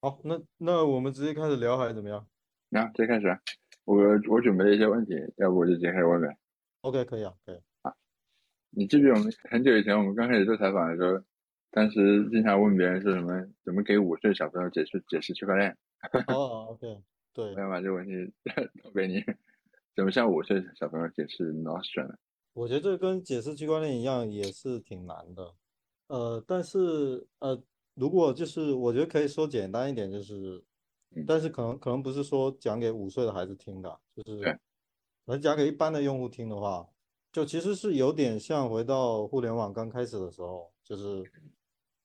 好，那那我们直接开始聊还是怎么样那直接开始啊，我我准备了一些问题，要不我就直接开始问呗。？OK，可以啊，可以啊。你记不记得我们很久以前我们刚开始做采访的时候，当时经常问别人说什么怎么给五岁小朋友解释解释区块链？哦，OK，对我，要把这个问题 投给你，怎么向五岁小朋友解释 Nostrum 呢？我觉得这跟解释区块链一样，也是挺难的。呃，但是呃，如果就是我觉得可以说简单一点，就是，嗯但是可能可能不是说讲给五岁的孩子听的，就是能讲给一般的用户听的话，就其实是有点像回到互联网刚开始的时候，就是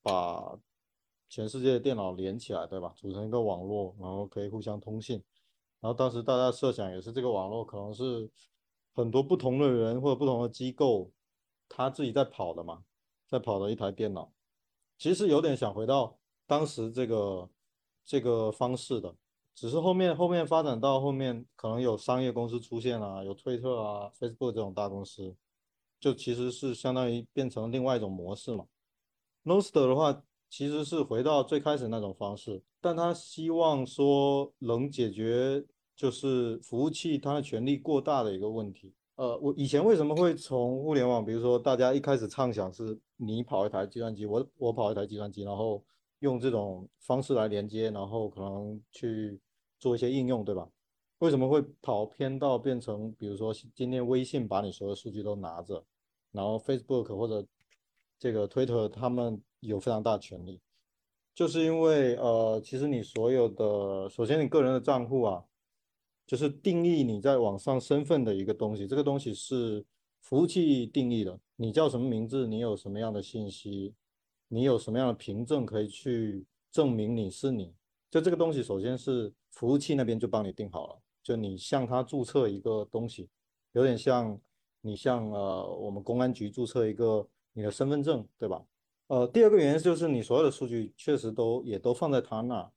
把全世界的电脑连起来，对吧？组成一个网络，然后可以互相通信。然后当时大家设想也是这个网络可能是很多不同的人或者不同的机构，他自己在跑的嘛，在跑的一台电脑，其实有点想回到当时这个这个方式的，只是后面后面发展到后面可能有商业公司出现啊，有推特啊、Facebook 这种大公司，就其实是相当于变成另外一种模式嘛。Nostr 的话，其实是回到最开始那种方式，但他希望说能解决就是服务器它的权力过大的一个问题。呃，我以前为什么会从互联网，比如说大家一开始畅想是你跑一台计算机，我我跑一台计算机，然后用这种方式来连接，然后可能去做一些应用，对吧？为什么会跑偏到变成，比如说今天微信把你所有数据都拿着，然后 Facebook 或者这个 Twitter 他们有非常大的权利，就是因为呃，其实你所有的，首先你个人的账户啊，就是定义你在网上身份的一个东西，这个东西是服务器定义的，你叫什么名字，你有什么样的信息，你有什么样的凭证可以去证明你是你，就这个东西首先是服务器那边就帮你定好了，就你向他注册一个东西，有点像你向呃我们公安局注册一个你的身份证，对吧？呃，第二个原因就是你所有的数据确实都也都放在他那，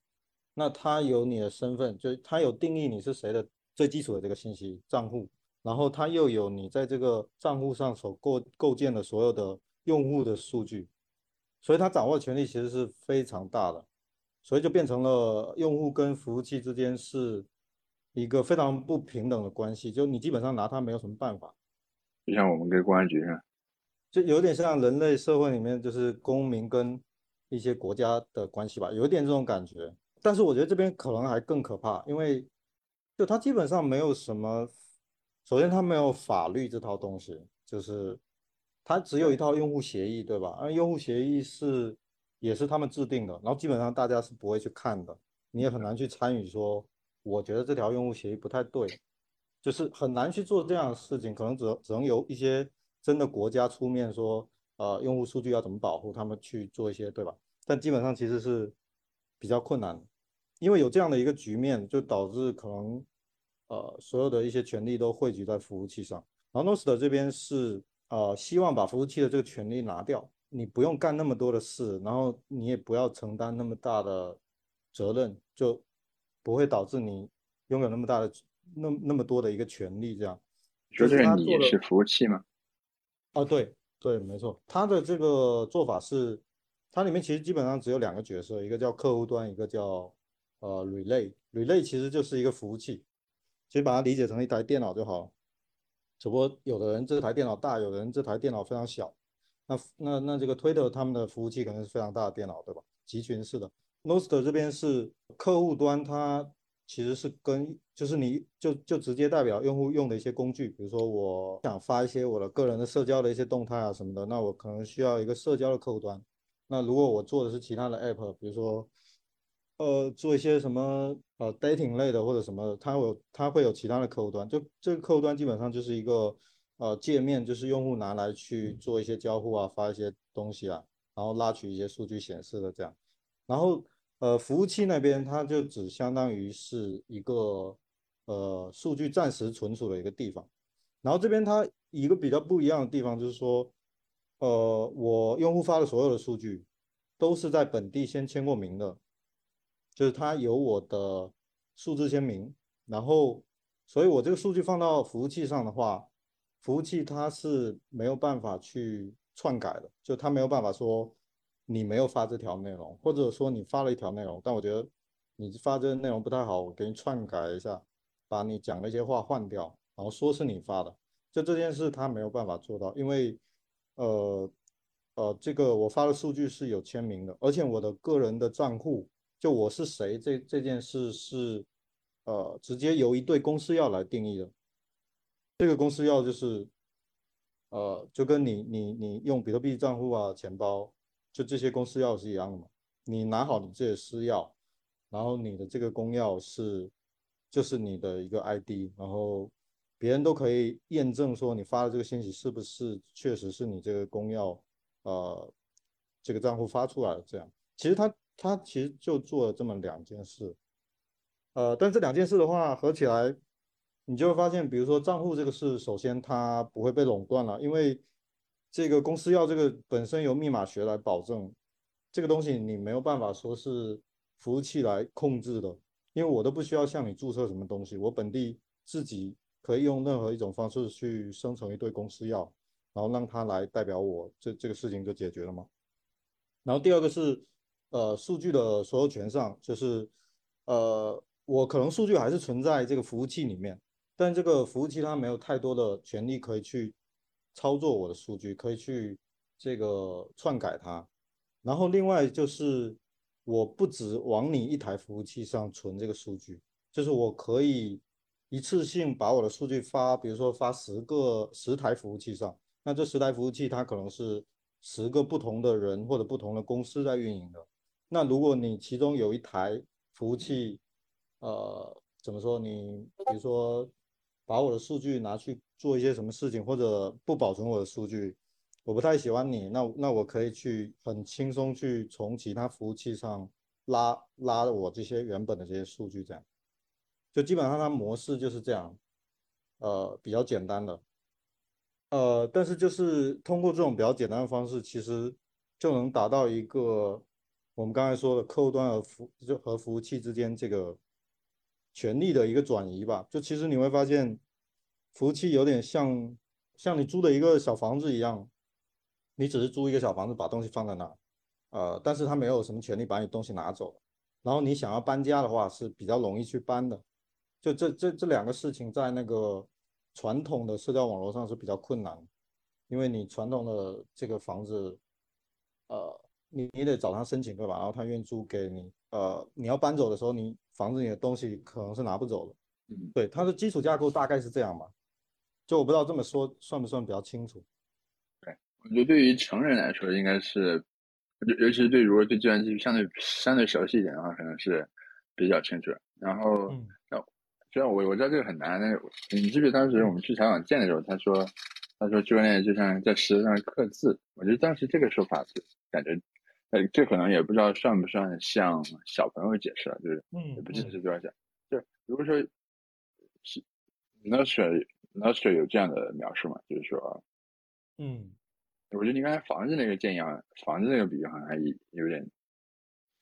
那他有你的身份，就他有定义你是谁的最基础的这个信息账户，然后他又有你在这个账户上所构构建的所有的用户的数据，所以他掌握的权力其实是非常大的，所以就变成了用户跟服务器之间是一个非常不平等的关系，就你基本上拿他没有什么办法。就像我们跟公安局上，就有点像人类社会里面就是公民跟一些国家的关系吧，有一点这种感觉。但是我觉得这边可能还更可怕，因为就它基本上没有什么，首先它没有法律这套东西，就是它只有一套用户协议，对吧？而用户协议是也是他们制定的，然后基本上大家是不会去看的，你也很难去参与说，我觉得这条用户协议不太对，就是很难去做这样的事情，可能只只能由一些真的国家出面说，呃，用户数据要怎么保护，他们去做一些，对吧？但基本上其实是比较困难，因为有这样的一个局面，就导致可能呃所有的一些权利都汇聚在服务器上。然后 Nostr 这边是呃希望把服务器的这个权利拿掉，你不用干那么多的事，然后你也不要承担那么大的责任，就不会导致你拥有那么大的那那么多的一个权利，这样。说这个就是他做的你是服务器吗？哦，对对，没错，他的这个做法是，它里面其实基本上只有两个角色，一个叫客户端，一个叫呃 relay。relay 其实就是一个服务器，其实把它理解成一台电脑就好了。只不过有的人这台电脑大，有的人这台电脑非常小。那那那这个 Twitter 他们的服务器可能是非常大的电脑，对吧？集群式的。Nostr 这边是客户端，它其实是跟就是你就就直接代表用户用的一些工具，比如说我想发一些我的个人的社交的一些动态啊什么的，那我可能需要一个社交的客户端。那如果我做的是其他的 app，比如说呃做一些什么呃 dating 类的或者什么，它有它会有其他的客户端，就这个客户端基本上就是一个呃界面，就是用户拿来去做一些交互啊，发一些东西啊，然后拉取一些数据显示的这样。然后呃，服务器那边它就只相当于是一个呃数据暂时存储的一个地方。然后这边它一个比较不一样的地方就是说，呃，我用户发的所有的数据都是在本地先签过名的，就是它有我的数字签名，然后所以我这个数据放到服务器上的话，服务器它是没有办法去篡改的，就它没有办法说。你没有发这条内容，或者说你发了一条内容，但我觉得你发这个内容不太好，我给你篡改一下，把你讲那些话换掉，然后说是你发的。就这件事它没有办法做到，因为呃呃，这个我发的数据是有签名的，而且我的个人的账户，就我是谁这这件事是呃直接由一对公司要来定义的。这个公司要就是呃就跟你你你用比特币账户啊钱包，就这些公司要是一样的嘛。你拿好你自己的私钥，然后你的这个公钥是就是你的一个 ID，然后。别人都可以验证说你发的这个信息是不是确实是你这个公钥，呃，这个账户发出来了。这样，其实他他其实就做了这么两件事，呃，但这两件事的话合起来，你就会发现，比如说账户这个事，首先它不会被垄断了，因为这个公司要这个本身由密码学来保证，这个东西你没有办法说是服务器来控制的，因为我都不需要向你注册什么东西，我本地自己。可以用任何一种方式去生成一对公司钥，然后让它来代表我，这这个事情就解决了吗？然后第二个是，呃，数据的所有权上，就是，呃，我可能数据还是存在这个服务器里面，但这个服务器它没有太多的权利可以去操作我的数据，可以去这个篡改它。然后另外就是，我不止往你一台服务器上存这个数据，就是我可以。一次性把我的数据发，比如说发十个十台服务器上，那这十台服务器它可能是十个不同的人或者不同的公司在运营的。那如果你其中有一台服务器，呃，怎么说？你比如说把我的数据拿去做一些什么事情，或者不保存我的数据，我不太喜欢你，那那我可以去很轻松去从其他服务器上拉拉我这些原本的这些数据，这样。就基本上它模式就是这样，呃，比较简单的，呃，但是就是通过这种比较简单的方式，其实就能达到一个我们刚才说的客户端和服就和服务器之间这个权利的一个转移吧。就其实你会发现，服务器有点像像你租的一个小房子一样，你只是租一个小房子，把东西放在那儿，呃，但是它没有什么权利把你东西拿走。然后你想要搬家的话是比较容易去搬的。就这这这两个事情，在那个传统的社交网络上是比较困难，因为你传统的这个房子，呃，你你得找他申请对吧？然后他愿意租给你，呃，你要搬走的时候，你房子里的东西可能是拿不走的。嗯，对，它的基础架构大概是这样吧。就我不知道这么说算不算比较清楚。对，我觉得对于成人来说，应该是，尤尤其是对如果对计算机相对相对熟悉一点的话，可能是比较清楚。然后，虽然我我知道这个很难，但是你记不记得当时我们去采访建的时候，他说，他说区块链就像在石头上刻字。我觉得当时这个说法就感觉，呃，这可能也不知道算不算向小朋友解释了，就是也不记得是多少讲。就如果说，是 o s t r 有这样的描述嘛？就是说，嗯，我觉得你刚才房子那个建议啊，房子那个比喻好像还有点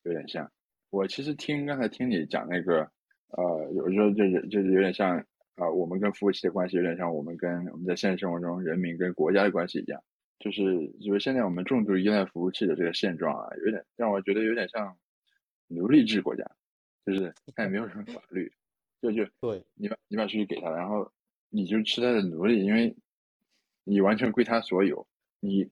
有点像。我其实听刚才听你讲那个。呃，有时候就是就是有点像啊，我们跟服务器的关系有点像我们跟我们在现实生活中人民跟国家的关系一样，就是就是现在我们重度依赖服务器的这个现状啊，有点让我觉得有点像奴隶制国家，就是 他也没有什么法律，就就 对，你把你把数据给他，然后你就吃他的奴隶，因为你完全归他所有，你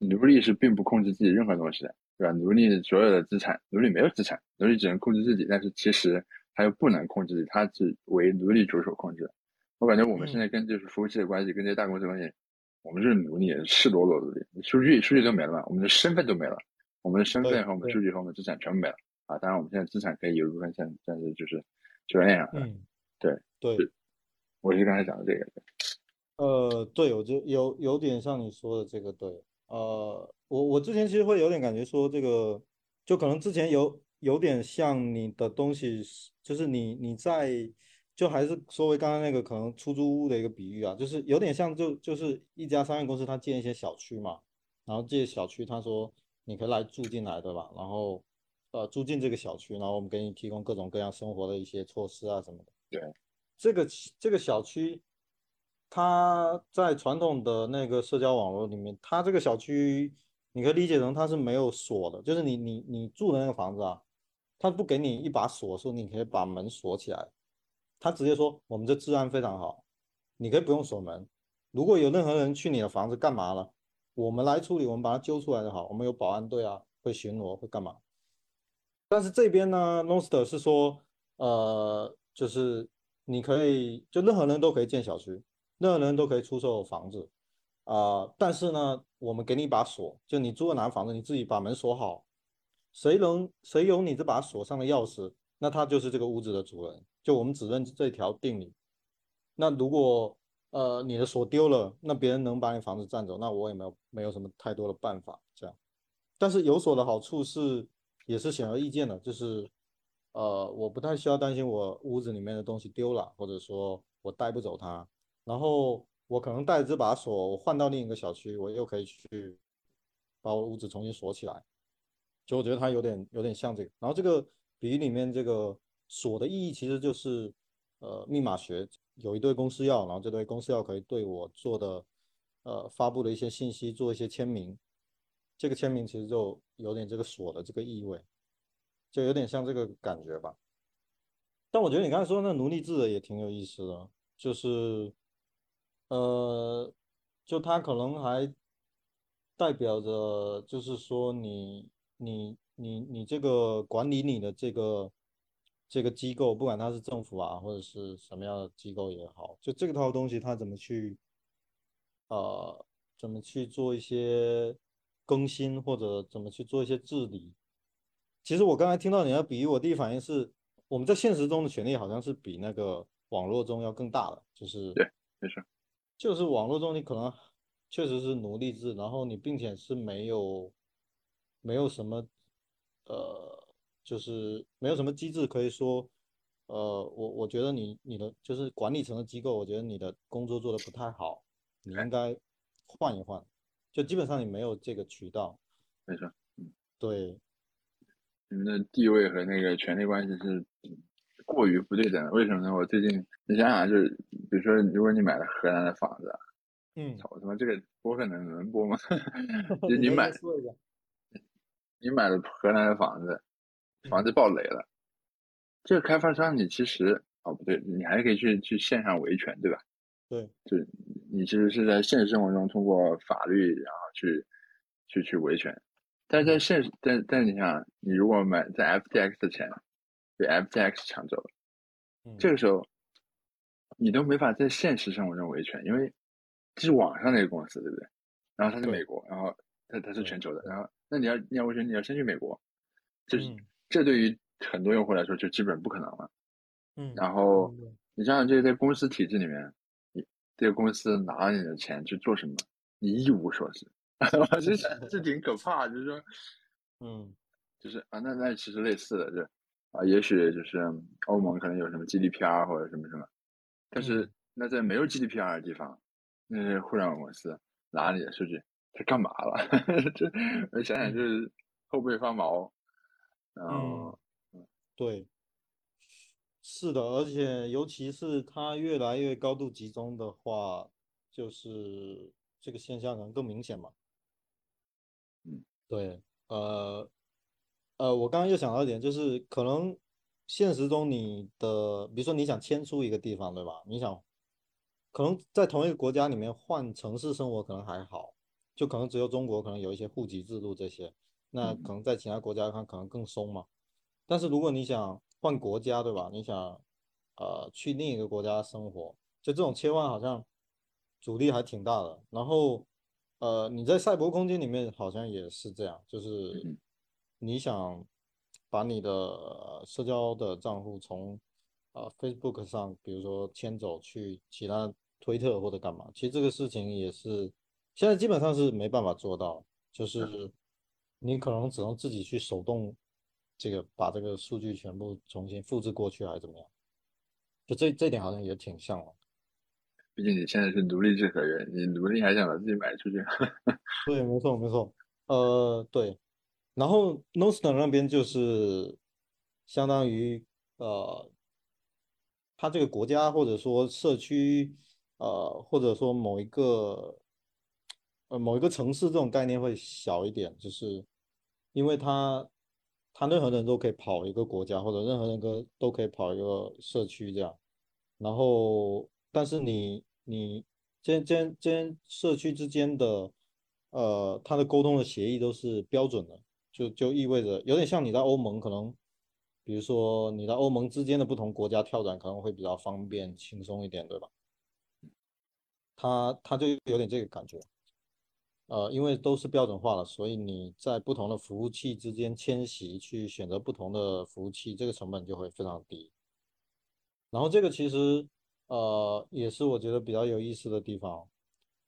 奴隶是并不控制自己任何东西的，对吧？奴隶所有的资产，奴隶没有资产，奴隶只能控制自己，但是其实。他又不能控制，他只为奴隶主所控制。我感觉我们现在跟就是服务器的关系，跟这些大公司关系，我们就是奴隶，赤裸裸奴隶。数据数据都没了，我们的身份都没了，我们的身份和我们数据和我们的资产全部没了啊！当然，我们现在资产可以有一部分现在是就是区块链上的。嗯，对对，我是刚才讲的这个。呃，对，我就有有点像你说的这个，对，呃，我我之前其实会有点感觉说这个，就可能之前有。有点像你的东西，就是你你在就还是说回刚刚那个可能出租屋的一个比喻啊，就是有点像就就是一家商业公司，他建一些小区嘛，然后这些小区他说你可以来住进来，对吧？然后呃住进这个小区，然后我们给你提供各种各样生活的一些措施啊什么的。对，这个这个小区，它在传统的那个社交网络里面，它这个小区你可以理解成它是没有锁的，就是你你你住的那个房子啊。他不给你一把锁，说你可以把门锁起来，他直接说我们这治安非常好，你可以不用锁门。如果有任何人去你的房子干嘛了，我们来处理，我们把他揪出来就好。我们有保安队啊，会巡逻，会干嘛？但是这边呢，Noster 是说，呃，就是你可以，就任何人都可以建小区，任何人都可以出售房子，啊，但是呢，我们给你一把锁，就你租了哪个房子，你自己把门锁好，谁能谁有你这把锁上的钥匙，那他就是这个屋子的主人，就我们只认这条定理。那如果呃你的锁丢了，那别人能把你房子占走，那我也没有没有什么太多的办法这样。但是有锁的好处是。也是显而易见的，就是，呃，我不太需要担心我屋子里面的东西丢了，或者说我带不走它。然后我可能带着这把锁，我换到另一个小区，我又可以去把我屋子重新锁起来。就我觉得它有点有点像这个。然后这个比喻里面这个锁的意义其实就是，呃，密码学有一堆公司钥，然后这堆公司钥可以对我做的，呃，发布的一些信息做一些签名。这个签名其实就有点这个锁的这个意味，就有点像这个感觉吧。但我觉得你刚才说那奴隶制的也挺有意思的，就是，呃，就它可能还代表着，就是说你你你你这个管理你的这个这个机构，不管它是政府啊或者是什么样的机构也好，就这个套东西它怎么去，呃，怎么去做一些。更新或者怎么去做一些治理？其实我刚才听到你的比喻，我第一反应是，我们在现实中的权利好像是比那个网络中要更大的，就是对，没错，就是网络中你可能确实是奴隶制，然后你并且是没有没有什么呃，就是没有什么机制可以说，呃，我我觉得你你的就是管理层的机构，我觉得你的工作做的不太好，你应该换一换。就基本上你没有这个渠道，没错，嗯，对，你们的地位和那个权力关系是过于不对等的。为什么呢？我最近你想想，就是比如说，如果你买了荷兰的房子，嗯，操他妈这个播客能能播吗？就你买，你买了河南的房子，房子爆雷了，这个开发商你其实哦不对，你还可以去去线上维权，对吧？对，就你其实是在现实生活中通过法律，然后去去去维权，但是在现实，但但你想，你如果买在 FTX 的钱被 FTX 抢走了，这个时候你都没法在现实生活中维权，因为这是网上那个公司，对不对？然后它是美国，然后它它是全球的，然后那你要你要我觉得，你要先去美国，就是这对于很多用户来说就基本不可能了。嗯，然后你想想，这在公司体制里面。你这个公司拿了你的钱去做什么？你一无所知，这这挺可怕。就是说，嗯，就是啊，那那其实类似的，就啊，也许就是欧盟可能有什么 GDPR 或者什么什么，但是那在没有 GDPR 的地方，那些互联网公司拿你的数据，他干嘛了？这我想想就是后背发毛。嗯，对。是的，而且尤其是它越来越高度集中的话，就是这个现象可能更明显嘛。嗯，对，呃，呃，我刚刚又想到一点，就是可能现实中你的，比如说你想迁出一个地方，对吧？你想，可能在同一个国家里面换城市生活可能还好，就可能只有中国可能有一些户籍制度这些，那可能在其他国家看可能更松嘛。但是如果你想，换国家对吧？你想，呃，去另一个国家生活，就这种切换好像阻力还挺大的。然后，呃，你在赛博空间里面好像也是这样，就是你想把你的社交的账户从呃 Facebook 上，比如说迁走去其他推特或者干嘛，其实这个事情也是现在基本上是没办法做到，就是你可能只能自己去手动。这个把这个数据全部重新复制过去还是怎么样？就这这点好像也挺像了。毕竟你现在是奴隶制合约，你奴隶还想把自己买出去？对，没错没错。呃，对。然后 Nostr 那边就是相当于呃，他这个国家或者说社区呃，或者说某一个呃某一个城市这种概念会小一点，就是因为它。他任何人都可以跑一个国家，或者任何人都都可以跑一个社区这样。然后，但是你你这这这社区之间的呃，它的沟通的协议都是标准的，就就意味着有点像你在欧盟可能，比如说你在欧盟之间的不同国家跳转可能会比较方便轻松一点，对吧？他他就有点这个感觉。呃，因为都是标准化了，所以你在不同的服务器之间迁徙，去选择不同的服务器，这个成本就会非常低。然后这个其实呃也是我觉得比较有意思的地方，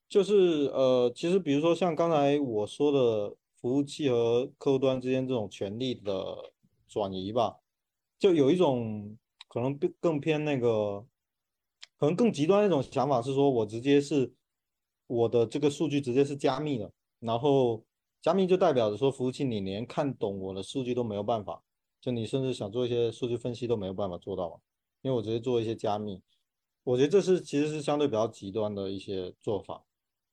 就是呃其实比如说像刚才我说的服务器和客户端之间这种权利的转移吧，就有一种可能更偏那个，可能更极端一种想法是说我直接是。我的这个数据直接是加密的，然后加密就代表着说服务器你连看懂我的数据都没有办法，就你甚至想做一些数据分析都没有办法做到，因为我直接做一些加密，我觉得这是其实是相对比较极端的一些做法。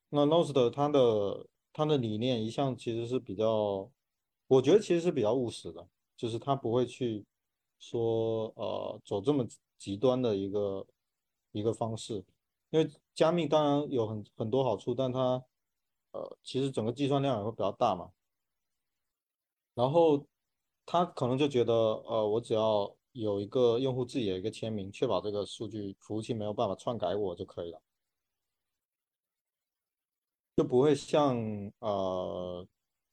那 n o s t 它的它的理念一向其实是比较，我觉得其实是比较务实的，就是它不会去说呃走这么极端的一个一个方式。因为加密当然有很很多好处，但它呃其实整个计算量也会比较大嘛。然后他可能就觉得呃我只要有一个用户自己的一个签名，确保这个数据服务器没有办法篡改我就可以了，就不会像呃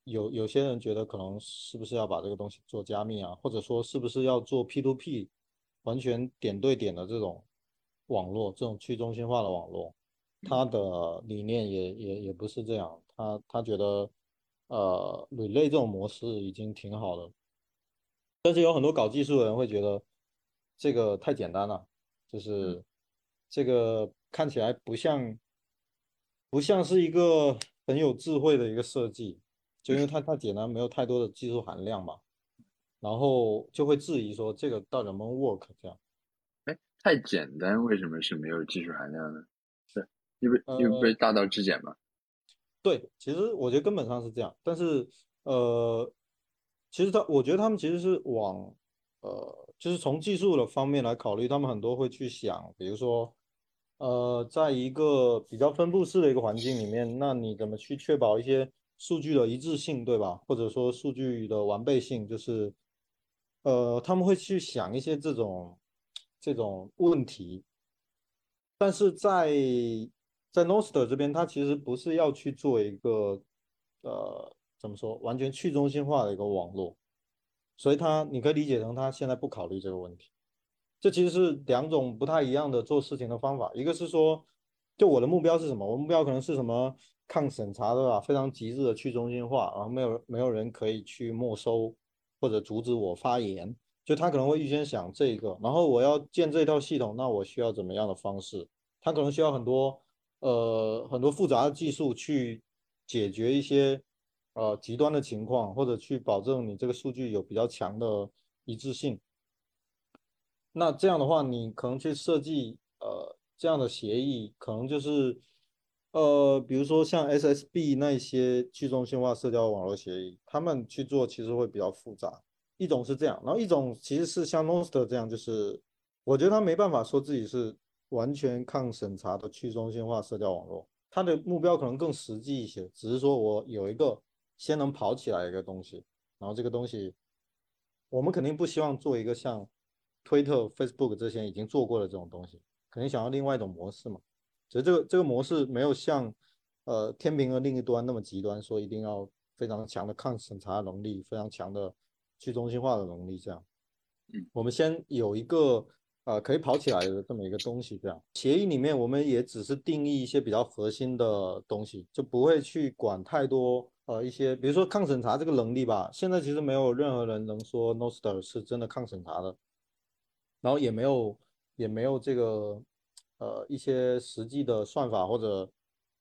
有有些人觉得可能是不是要把这个东西做加密啊，或者说是不是要做 P to P 完全点对点的这种。网络这种去中心化的网络，它的理念也也也不是这样。他他觉得，呃，relay 这种模式已经挺好的，但是有很多搞技术的人会觉得这个太简单了，就是这个看起来不像不像是一个很有智慧的一个设计，就因为它太简单，没有太多的技术含量嘛，然后就会质疑说这个到底能不能 work 这样。太简单，为什么是没有技术含量呢？是因为因为被大道至简嘛？对，其实我觉得根本上是这样。但是呃，其实他我觉得他们其实是往呃，就是从技术的方面来考虑，他们很多会去想，比如说呃，在一个比较分布式的一个环境里面，那你怎么去确保一些数据的一致性，对吧？或者说数据的完备性，就是呃，他们会去想一些这种。这种问题，但是在在 Nostr 这边，它其实不是要去做一个呃怎么说完全去中心化的一个网络，所以它你可以理解成它现在不考虑这个问题。这其实是两种不太一样的做事情的方法。一个是说，就我的目标是什么？我目标可能是什么抗审查的吧，非常极致的去中心化，然后没有没有人可以去没收或者阻止我发言。就他可能会预先想这个，然后我要建这套系统，那我需要怎么样的方式？他可能需要很多呃很多复杂的技术去解决一些呃极端的情况，或者去保证你这个数据有比较强的一致性。那这样的话，你可能去设计呃这样的协议，可能就是呃比如说像 SSB 那些去中心化社交网络协议，他们去做其实会比较复杂。一种是这样，然后一种其实是像 Monster 这样，就是我觉得他没办法说自己是完全抗审查的去中心化社交网络，他的目标可能更实际一些，只是说我有一个先能跑起来一个东西，然后这个东西我们肯定不希望做一个像推特、Facebook 这些已经做过的这种东西，肯定想要另外一种模式嘛。只是这个这个模式没有像呃天平的另一端那么极端，说一定要非常强的抗审查能力，非常强的。去中心化的能力，这样，嗯，我们先有一个呃可以跑起来的这么一个东西，这样协议里面我们也只是定义一些比较核心的东西，就不会去管太多呃一些，比如说抗审查这个能力吧。现在其实没有任何人能说 Noster 是真的抗审查的，然后也没有也没有这个呃一些实际的算法或者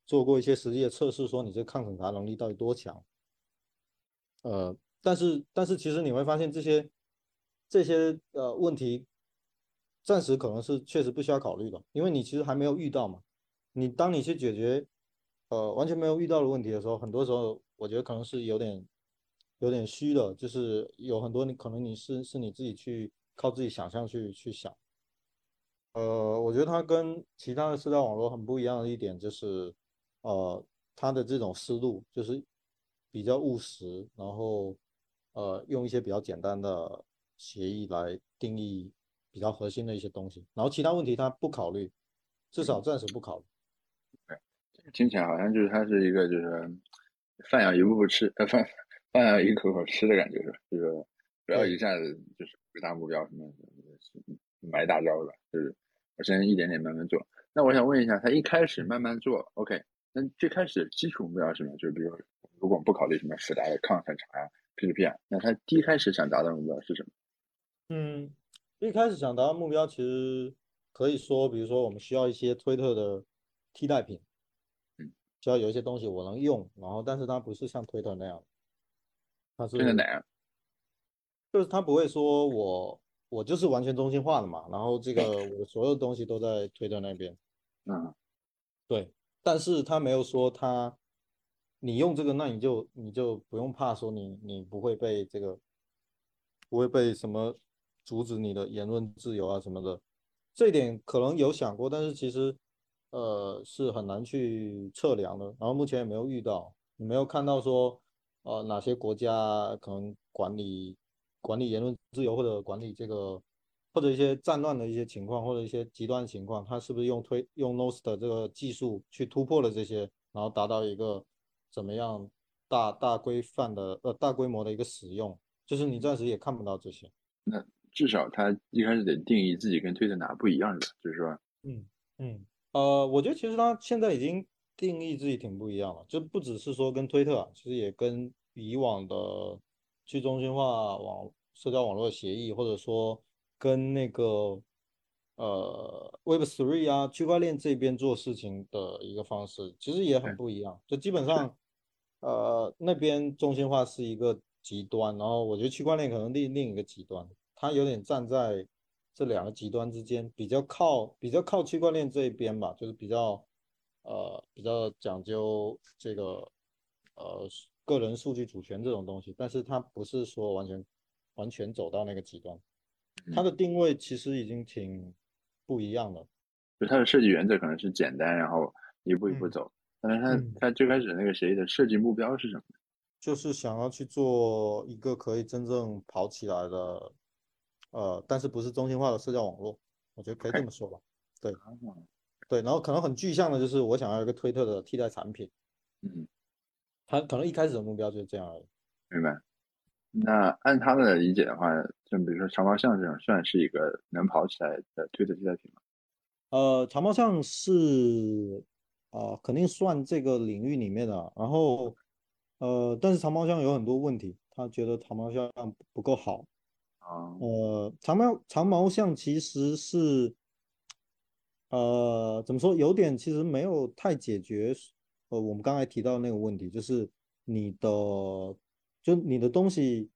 做过一些实际的测试，说你这抗审查能力到底多强，呃。但是，但是其实你会发现这些这些呃问题，暂时可能是确实不需要考虑的，因为你其实还没有遇到嘛。你当你去解决呃完全没有遇到的问题的时候，很多时候我觉得可能是有点有点虚的，就是有很多你可能你是是你自己去靠自己想象去去想。呃，我觉得它跟其他的社交网络很不一样的一点就是，呃，它的这种思路就是比较务实，然后呃用一些比较简单的协议来定义比较核心的一些东西，然后其他问题它不考虑，至少暂时不考虑。听起来好像就是它是一个就是饭要一步步吃，呃饭饭要一口口吃的感觉是，就是不要一下子就是个大目标什么埋大招的，就是我先一点点慢慢做。那我想问一下，他一开始慢慢做，OK？那最开始基础目标是什么？就是比如如果我们不考虑什么复杂的抗审查啊、P2P 啊，那他第一开始想达到的目标是什么？嗯，一开始想达到目标其实可以说，比如说我们需要一些推特的替代品。嗯需要有一些东西我能用，然后但是它不是像推特那样，它是哪样？就是它不会说我我就是完全中心化的嘛，然后这个 我的所有东西都在推特那边，嗯，对，但是他没有说他你用这个，那你就你就不用怕说你你不会被这个不会被什么阻止你的言论自由啊什么的，这一点可能有想过，但是其实。呃，是很难去测量的。然后目前也没有遇到，你没有看到说，呃，哪些国家可能管理管理言论自由，或者管理这个，或者一些战乱的一些情况，或者一些极端情况，他是不是用推用 Nost 这个技术去突破了这些，然后达到一个怎么样大大规范的呃大规模的一个使用？就是你暂时也看不到这些。那至少他一开始得定义自己跟推特哪不一样，的？就是说，嗯嗯。呃，我觉得其实他现在已经定义自己挺不一样了，就不只是说跟推特啊，其实也跟以往的去中心化网社交网络协议，或者说跟那个呃 Web Three 啊区块链这边做事情的一个方式，其实也很不一样。就基本上，呃，那边中心化是一个极端，然后我觉得区块链可能另另一个极端，它有点站在。这两个极端之间比较靠比较靠区块链这一边吧，就是比较呃比较讲究这个呃个人数据主权这种东西，但是它不是说完全完全走到那个极端，它的定位其实已经挺不一样了。就它的设计原则可能是简单，然后一步一步走，但是他他最开始那个谁的设计目标是什么？就是想要去做一个可以真正跑起来的。呃，但是不是中心化的社交网络，我觉得可以这么说吧。对，对，然后可能很具象的就是我想要一个推特的替代产品。嗯，他可能一开始的目标就是这样而已。明白。那按他的理解的话，就比如说长毛象这种，算是一个能跑起来的推特替代品吗？呃，长毛象是啊，肯定算这个领域里面的。然后呃，但是长毛象有很多问题，他觉得长毛象不够好。呃，长毛长毛象其实是，呃，怎么说？有点其实没有太解决，呃，我们刚才提到那个问题，就是你的，就你的东西，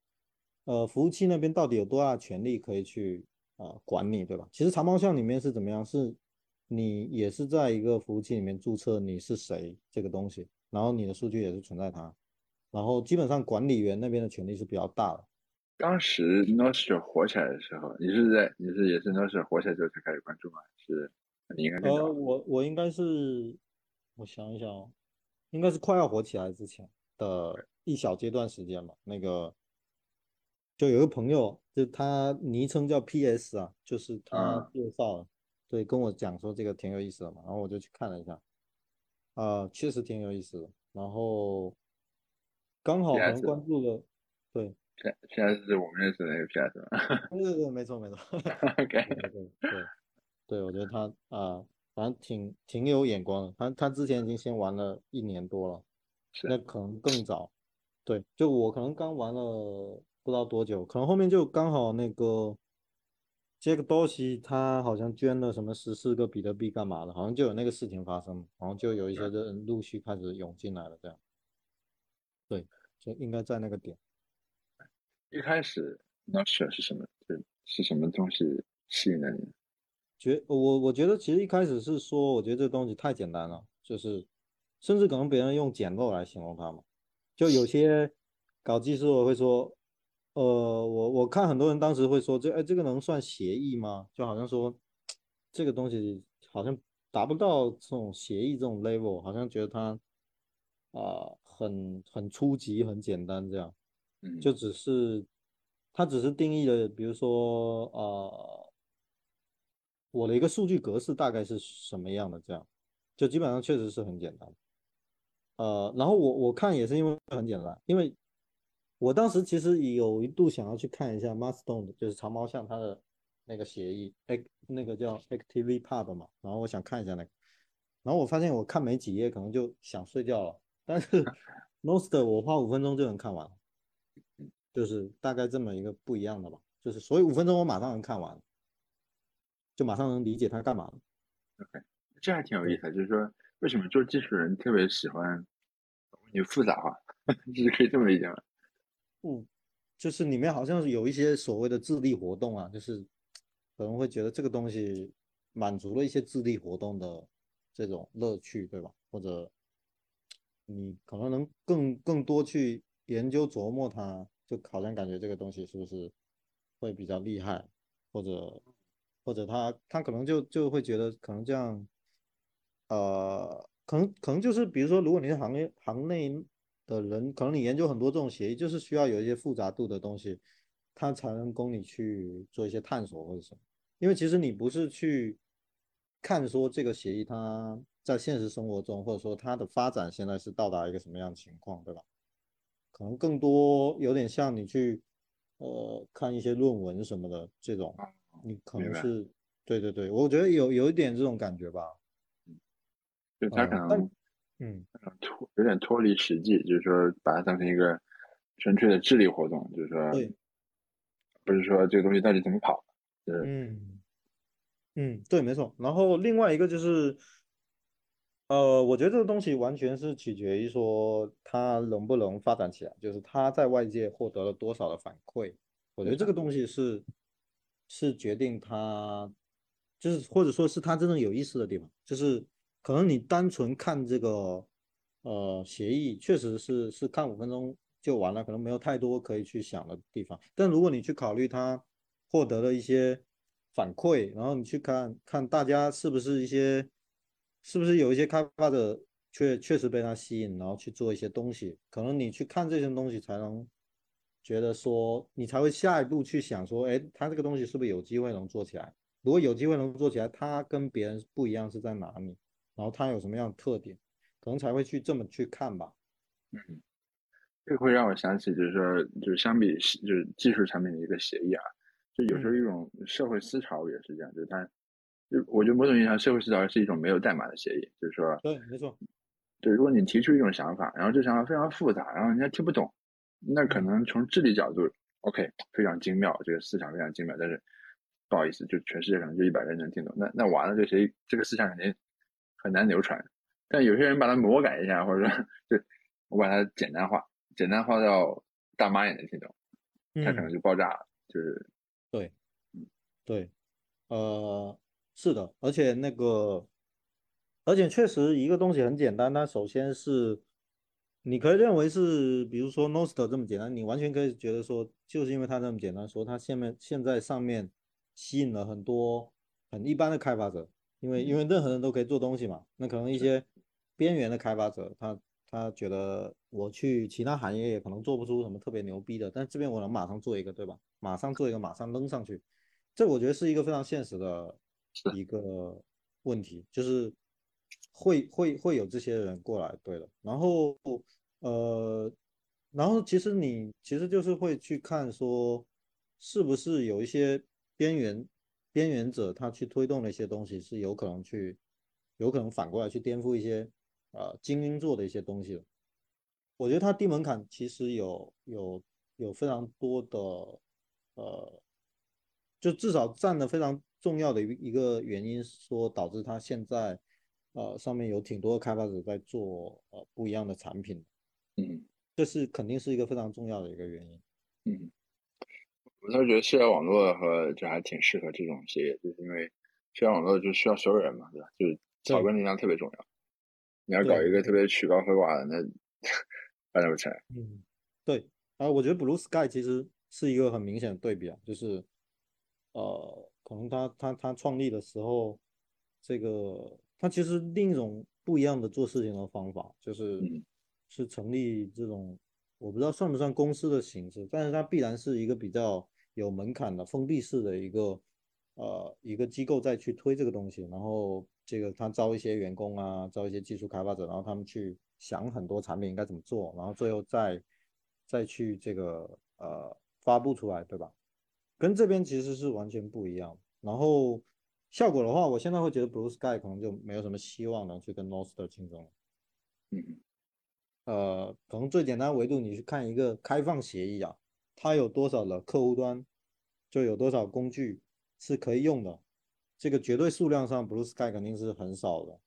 呃，服务器那边到底有多大权利可以去啊管理，对吧？其实长毛象里面是怎么样？是你也是在一个服务器里面注册你是谁这个东西，然后你的数据也是存在它，然后基本上管理员那边的权利是比较大的。当时 Nostr 火起来的时候，你是在你是也是 Nostr 火起来之后才开始关注吗？是，你应该呃，我我应该是，我想一想哦，应该是快要火起来之前的一小阶段时间吧。那个就有个朋友，就他昵称叫 PS 啊，就是他介绍，对，跟我讲说这个挺有意思的嘛，然后我就去看了一下，啊，确实挺有意思的。然后刚好可能关注了，对。现现在是我们认识的那个 PS 吧？对对对，没错没错。OK，对对对，我觉得他啊，反正挺挺有眼光的。他他之前已经先玩了一年多了，那可能更早。对，就我可能刚玩了不知道多久，可能后面就刚好那个这个东西他好像捐了什么十四个比特币干嘛的，好像就有那个事情发生，然后就有一些人陆续开始涌进来了，这样。对，就应该在那个点。一开始 n o t sure 是什么？是是什么东西吸引了你？觉我我觉得其实一开始是说，我觉得这东西太简单了，就是甚至可能别人用简陋来形容它嘛。就有些搞技术的会说，呃，我我看很多人当时会说，这哎这个能算协议吗？就好像说这个东西好像达不到这种协议这种 level，好像觉得它啊很很初级很简单这样，就只是它只是定义了，比如说呃我的一个数据格式大概是什么样的这样，就基本上确实是很简单。呃，然后我我看也是因为很简单，因为我当时其实有一度想要去看一下 Mastodon 就是长毛象它的那个协议，哎，那个叫 ActivePub 嘛，然后我想看一下那个，然后我发现我看没几页可能就想睡觉了，但是 Most 我花五分钟就能看完，就是大概这么一个不一样的吧，就是所以五分钟我马上能看完，就马上能理解它干嘛了。OK，这还挺有意思，就是说。为什么做技术人特别喜欢你复杂化？就是可以这么理解吗？嗯，就是里面好像有一些所谓的智力活动啊，就是可能会觉得这个东西满足了一些智力活动的这种乐趣，对吧？或者你可能能更更多去研究琢磨它，就好像感觉这个东西是不是会比较厉害，或者或者他他可能就就会觉得可能这样。呃，可能可能就是，比如说，如果你是行业行内的人，可能你研究很多这种协议，就是需要有一些复杂度的东西，它才能供你去做一些探索或者什么。因为其实你不是去看说这个协议它在现实生活中，或者说它的发展现在是到达一个什么样的情况，对吧？可能更多有点像你去呃看一些论文什么的这种，你可能是对对对，我觉得有有一点这种感觉吧。就他可能，嗯，脱有点脱离实际，就是说把它当成一个纯粹的智力活动，就是说，不是说这个东西到底怎么跑，嗯，嗯，对，没错。然后另外一个就是，呃，我觉得这个东西完全是取决于说它能不能发展起来，就是它在外界获得了多少的反馈。我觉得这个东西是是决定它，就是或者说是它真正有意思的地方，就是。可能你单纯看这个，呃，协议确实是是看五分钟就完了，可能没有太多可以去想的地方。但如果你去考虑它获得了一些反馈，然后你去看看大家是不是一些，是不是有一些开发者确确实被它吸引，然后去做一些东西，可能你去看这些东西才能觉得说，你才会下一步去想说，哎，它这个东西是不是有机会能做起来？如果有机会能做起来，它跟别人不一样是在哪里？然后它有什么样的特点，可能才会去这么去看吧。嗯，这个会让我想起，就是说，就是相比就是技术产品的一个协议啊，就有时候一种社会思潮也是这样，就是它，就我觉得某种意义上，社会思潮是一种没有代码的协议，就是说，对，没错，对，如果你提出一种想法，然后这想法非常复杂，然后人家听不懂，那可能从智力角度，OK，非常精妙，这个思想非常精妙，但是不好意思，就全世界可能就一百个人能听懂，那那完了，这谁这个思想肯定。很难流传，但有些人把它魔改一下，或者说，就我把它简单化，简单化到大妈也能听懂，它可能就爆炸了。就是，对，对，呃，是的，而且那个，而且确实一个东西很简单，它首先是你可以认为是，比如说 Nost 这么简单，你完全可以觉得说，就是因为它这么简单，说它下面现在上面吸引了很多很一般的开发者。因为因为任何人都可以做东西嘛，那可能一些边缘的开发者，他他觉得我去其他行业也可能做不出什么特别牛逼的，但这边我能马上做一个，对吧？马上做一个，马上扔上去，这我觉得是一个非常现实的一个问题，就是会会会有这些人过来，对的。然后呃，然后其实你其实就是会去看说，是不是有一些边缘。边缘者他去推动的一些东西是有可能去，有可能反过来去颠覆一些呃精英做的一些东西的。我觉得它低门槛其实有有有非常多的呃，就至少占了非常重要的一一个原因，说导致它现在呃上面有挺多的开发者在做呃不一样的产品。嗯，这是肯定是一个非常重要的一个原因。嗯。我倒觉得社交网络和就还挺适合这种职业，就是因为社交网络就需要所有人嘛，对吧？就是草根力量特别重要。你要搞一个特别曲高和寡的，那发展不起来。嗯，对，啊，我觉得 Blue Sky 其实是一个很明显的对比啊，就是呃，可能他他他创立的时候，这个他其实另一种不一样的做事情的方法，就是是成立这种我不知道算不算公司的形式，但是它必然是一个比较有门槛的封闭式的一个呃一个机构再去推这个东西，然后这个他招一些员工啊，招一些技术开发者，然后他们去想很多产品应该怎么做，然后最后再。再去这个呃发布出来，对吧？跟这边其实是完全不一样。然后效果的话，我现在会觉得 Blue Sky 可能就没有什么希望能去跟 Nostr 竞争。嗯，呃，可能最简单维度，你去看一个开放协议啊，它有多少的客户端，就有多少工具是可以用的。这个绝对数量上，Blue Sky 肯定是很少的，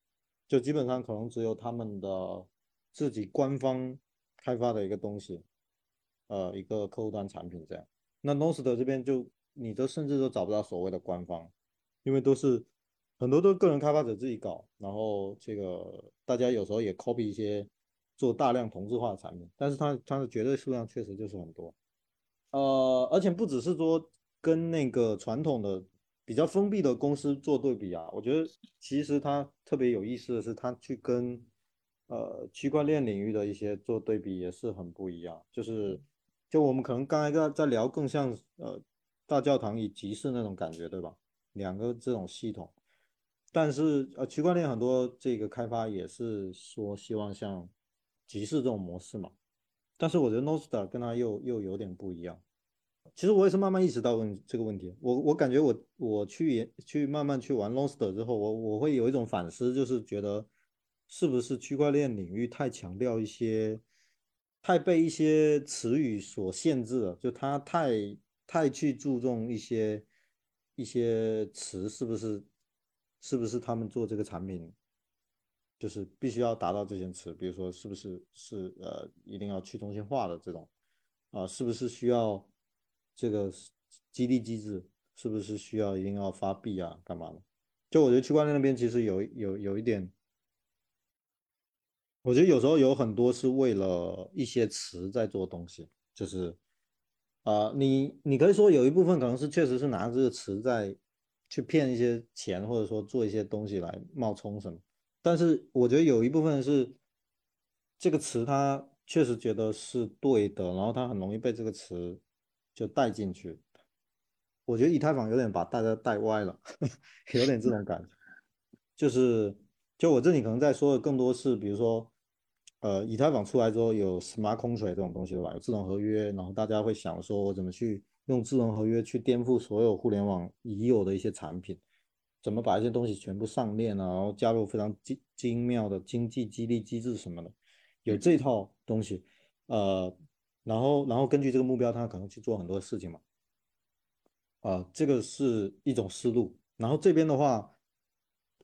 就基本上可能只有他们的自己官方开发的一个东西。呃，一个客户端产品这样，那 Nostr 这边就你都甚至都找不到所谓的官方，因为都是很多都个人开发者自己搞，然后这个大家有时候也 copy 一些做大量同质化的产品，但是它它的绝对数量确实就是很多，呃，而且不只是说跟那个传统的比较封闭的公司做对比啊，我觉得其实它特别有意思的是，它去跟呃区块链领域的一些做对比也是很不一样，就是。就我们可能刚才在在聊，更像呃大教堂与集市那种感觉，对吧？两个这种系统，但是呃区块链很多这个开发也是说希望像集市这种模式嘛。但是我觉得 Nostr 跟它又又有点不一样。其实我也是慢慢意识到问这个问题。我我感觉我我去去慢慢去玩 Nostr 之后，我我会有一种反思，就是觉得是不是区块链领域太强调一些。太被一些词语所限制了，就他太太去注重一些一些词，是不是？是不是他们做这个产品，就是必须要达到这些词？比如说，是不是是呃一定要去中心化的这种啊？是不是需要这个激励机制？是不是需要一定要发币啊？干嘛的？就我觉得区块链那边其实有有有一点。我觉得有时候有很多是为了一些词在做东西，就是，啊，你你可以说有一部分可能是确实是拿这个词在去骗一些钱，或者说做一些东西来冒充什么。但是我觉得有一部分是这个词他确实觉得是对的，然后他很容易被这个词就带进去。我觉得以太坊有点把大家带歪了，有点这种感觉，就是。就我这里可能在说的更多是，比如说，呃，以太坊出来之后有 smart contract 这种东西对吧？有智能合约，然后大家会想说，我怎么去用智能合约去颠覆所有互联网已有的一些产品？怎么把一些东西全部上链啊？然后加入非常精精妙的经济激励机制什么的，有这套东西，呃，然后然后根据这个目标，他可能去做很多事情嘛，啊，这个是一种思路。然后这边的话。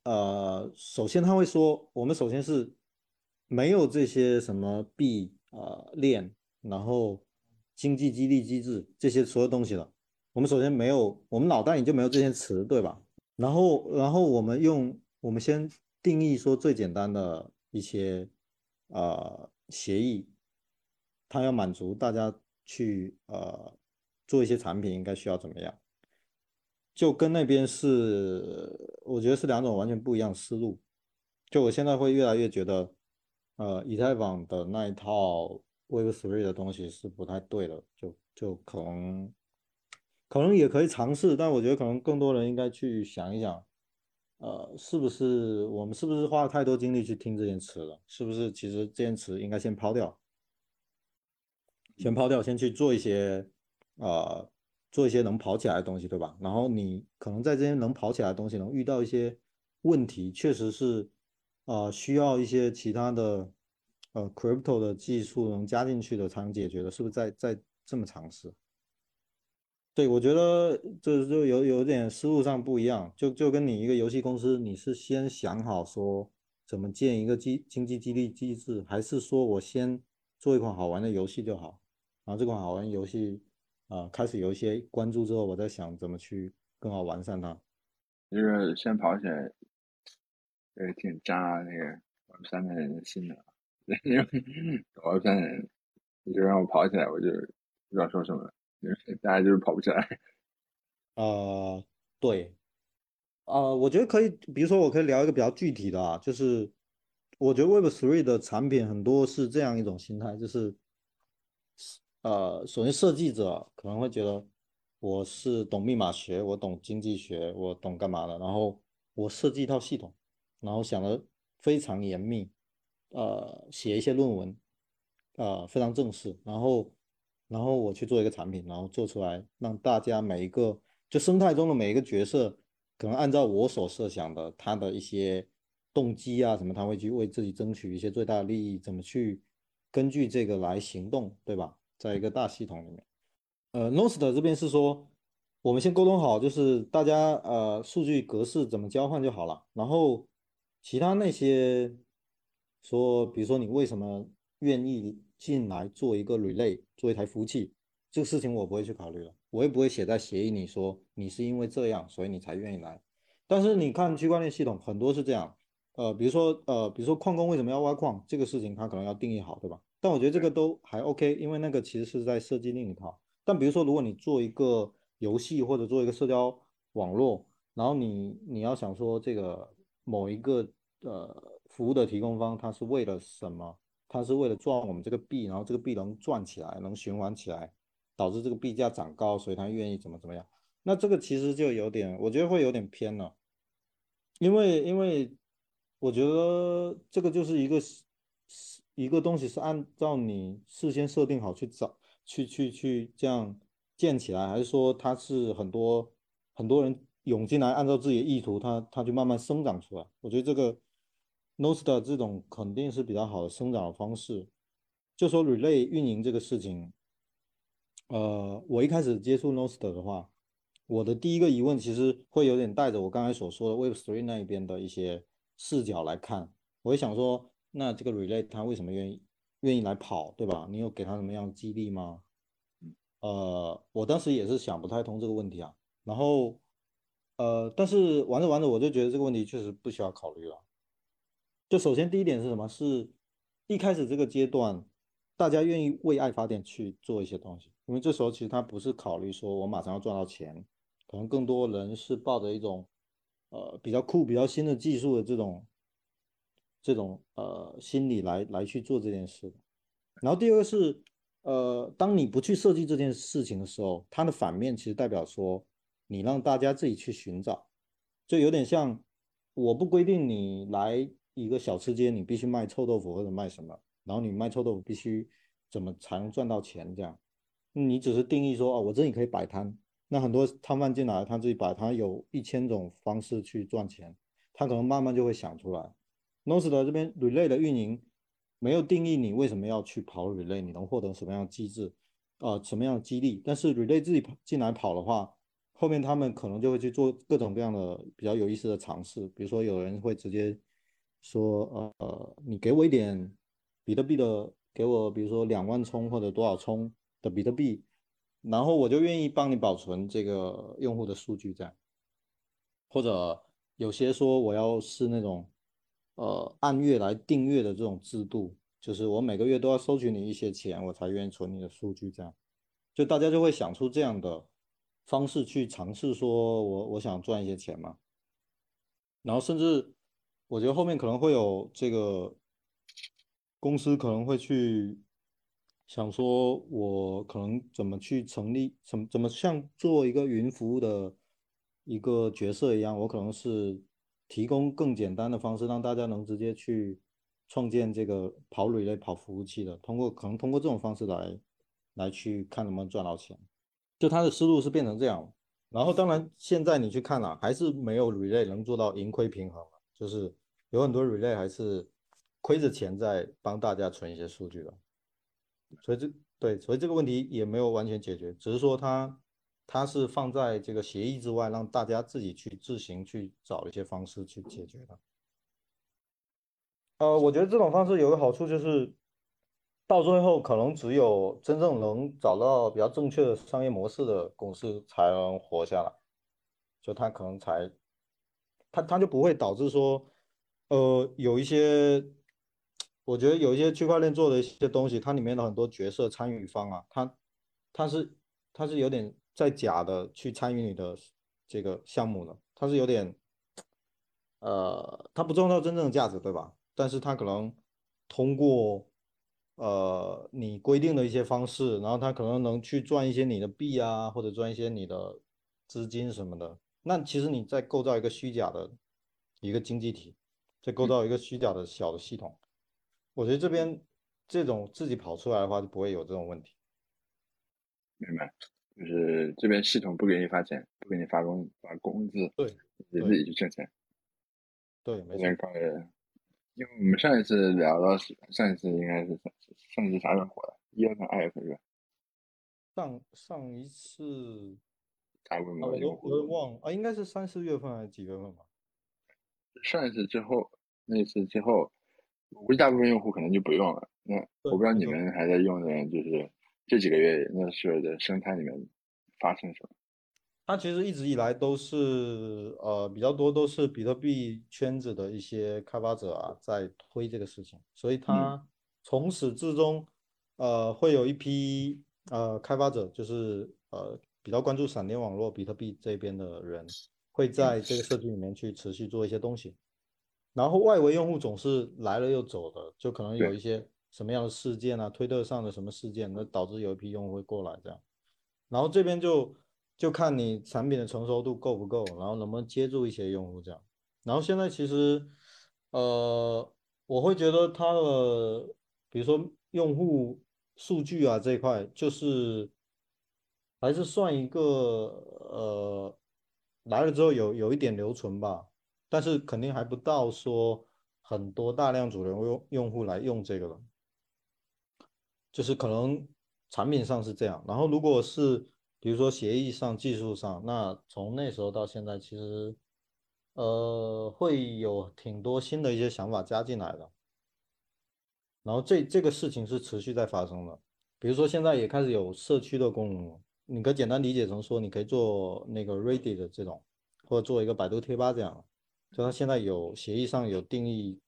呃，首先他会说，我们首先是没有这些什么币呃链，然后经济激励机制这些所有东西了。我们首先没有，我们脑袋里就没有这些词，对吧？然后，然后我们用我们先定义说最简单的一些呃协议，它要满足大家去呃做一些产品应该需要怎么样。就跟那边是，我觉得是两种完全不一样思路。就我现在会越来越觉得，呃，以太坊的那一套 Web3 的东西是不太对的。就就可能，可能也可以尝试，但我觉得可能更多人应该去想一想，呃，是不是我们是不是花了太多精力去听这件词了？是不是其实这件词应该先抛掉，先抛掉，先去做一些，呃。做一些能跑起来的东西，对吧？然后你可能在这些能跑起来的东西，能遇到一些问题，确实是，呃，需要一些其他的，呃，crypto 的技术能加进去的才能解决的，是不是？在在这么尝试？对，我觉得这就有有点思路上不一样，就就跟你一个游戏公司，你是先想好说怎么建一个机经济激励机制，还是说我先做一款好玩的游戏就好？然后这款好玩游戏。啊，开始有一些关注之后，我在想怎么去更好完善它。就是先跑起来，也，挺扎那个 Web 三的人的心的，因为 Web 三人就让我跑起来，我就不知道说什么了，大家就是跑不起来。呃，对，啊，我觉得可以，比如说我可以聊一个比较具体的啊，就是我觉得 Web Three 的产品很多是这样一种心态，就是呃，首先设计者可能会觉得我是懂密码学，我懂经济学，我懂干嘛的，然后我设计一套系统，然后想的非常严密，呃，写一些论文，呃，非常正式，然后然后我去做一个产品，然后做出来让大家每一个。就生态中的每一个角色，可能按照我所设想的，他的一些动机啊什么，他会去为自己争取一些最大的利益，怎么去根据这个来行动，对吧？在一个大系统里面，呃，Nost 这边是说，我们先沟通好，就是大家呃数据格式怎么交换就好了，然后其他那些说，比如说你为什么愿意进来做一个 relay，做一台服务器，这个事情我不会去考虑了。我也不会写在协议里说你是因为这样，所以你才愿意来。但是你看区块链系统很多是这样，呃，比如说呃，比如说矿工为什么要挖矿，这个事情他可能要定义好，对吧？但我觉得这个都还 OK，因为那个其实是在设计另一套。但比如说如果你做一个游戏或者做一个社交网络，然后你你要想说这个某一个呃服务的提供方他是为了什么？他是为了赚我们这个币，然后这个币能赚起来，能循环起来。导致这个币价涨高，所以他愿意怎么怎么样？那这个其实就有点，我觉得会有点偏了，因为因为我觉得这个就是一个一个东西是按照你事先设定好去找去去去这样建起来，还是说它是很多很多人涌进来，按照自己的意图，它它就慢慢生长出来？我觉得这个 Nost 这种肯定是比较好的生长方式。就说 Relay 运营这个事情。呃，我一开始接触 Nost 的话，我的第一个疑问其实会有点带着我刚才所说的 Web3 那一边的一些视角来看，我会想说，那这个 Relay 他为什么愿意愿意来跑，对吧？你有给他什么样的激励吗？呃，我当时也是想不太通这个问题啊。然后，呃，但是玩着玩着我就觉得这个问题确实不需要考虑了。就首先第一点是什么？是一开始这个阶段，大家愿意为爱发电去做一些东西。因为这时候其实他不是考虑说我马上要赚到钱，可能更多人是抱着一种，呃比较酷、比较新的技术的这种，这种呃心理来来去做这件事。然后第二个是，呃，当你不去设计这件事情的时候，它的反面其实代表说你让大家自己去寻找，就有点像我不规定你来一个小吃街，你必须卖臭豆腐或者卖什么，然后你卖臭豆腐必须怎么才能赚到钱这样。你只是定义说哦，我这里可以摆摊，那很多摊贩进来，他自己摆摊，有一千种方式去赚钱，他可能慢慢就会想出来。Nost 这边 Relay 的运营没有定义你为什么要去跑 Relay，你能获得什么样的机制，呃，什么样的激励？但是 Relay 自己跑进来跑的话，后面他们可能就会去做各种各样的比较有意思的尝试，比如说有人会直接说，呃，你给我一点比特币的，给我比如说两万冲或者多少冲。的比特币，然后我就愿意帮你保存这个用户的数据这样，或者有些说我要是那种呃按月来订阅的这种制度，就是我每个月都要收取你一些钱，我才愿意存你的数据，这样就大家就会想出这样的方式去尝试，说我我想赚一些钱嘛，然后甚至我觉得后面可能会有这个公司可能会去。想说，我可能怎么去成立，怎么怎么像做一个云服务的一个角色一样，我可能是提供更简单的方式，让大家能直接去创建这个跑 relay 跑服务器的，通过可能通过这种方式来来去看能不能赚到钱。就他的思路是变成这样，然后当然现在你去看了，还是没有 relay 能做到盈亏平衡，就是有很多 relay 还是亏着钱在帮大家存一些数据的。所以这对，所以这个问题也没有完全解决，只是说它它是放在这个协议之外，让大家自己去自行去找一些方式去解决的。呃，我觉得这种方式有个好处就是，到最后可能只有真正能找到比较正确的商业模式的公司才能活下来，就它可能才，它它就不会导致说，呃，有一些。我觉得有一些区块链做的一些东西，它里面的很多角色参与方啊，他他是他是有点在假的去参与你的这个项目的，他是有点，呃，他不创造真正的价值，对吧？但是他可能通过呃你规定的一些方式，然后他可能能去赚一些你的币啊，或者赚一些你的资金什么的。那其实你在构造一个虚假的一个经济体，在构造一个虚假的小的系统。我觉得这边这种自己跑出来的话，就不会有这种问题。明白，就是这边系统不给你发钱，不给你发工发工资，对，你自己去挣钱。对，没错。因为我们上一次聊到上一次应该是上上一次啥时候火的？一月份、二月份是吧？上上一次大规模我都我都忘了啊，应该是三四月份还是几月份吧？上一次之后，那次之后，我估计大部分用户可能就不用了。那我不知道你们还在用的，就是这几个月那时候的生态里面发生什么？它其实一直以来都是，呃，比较多都是比特币圈子的一些开发者啊，在推这个事情，所以它从始至终，呃，会有一批呃开发者，就是呃比较关注闪电网络、比特币这边的人，会在这个社区里面去持续做一些东西。然后外围用户总是来了又走的，就可能有一些什么样的事件啊，推特上的什么事件，那导致有一批用户会过来这样，然后这边就。就看你产品的成熟度够不够，然后能不能接住一些用户这样。然后现在其实，呃，我会觉得它的，比如说用户数据啊这一块，就是还是算一个呃来了之后有有一点留存吧，但是肯定还不到说很多大量主流用用户来用这个了，就是可能产品上是这样。然后如果是比如说协议上、技术上，那从那时候到现在，其实，呃，会有挺多新的一些想法加进来的。然后这这个事情是持续在发生的。比如说现在也开始有社区的功能了，你可以简单理解成说，你可以做那个 Reddit 的这种，或者做一个百度贴吧这样。就它现在有协议上有定义，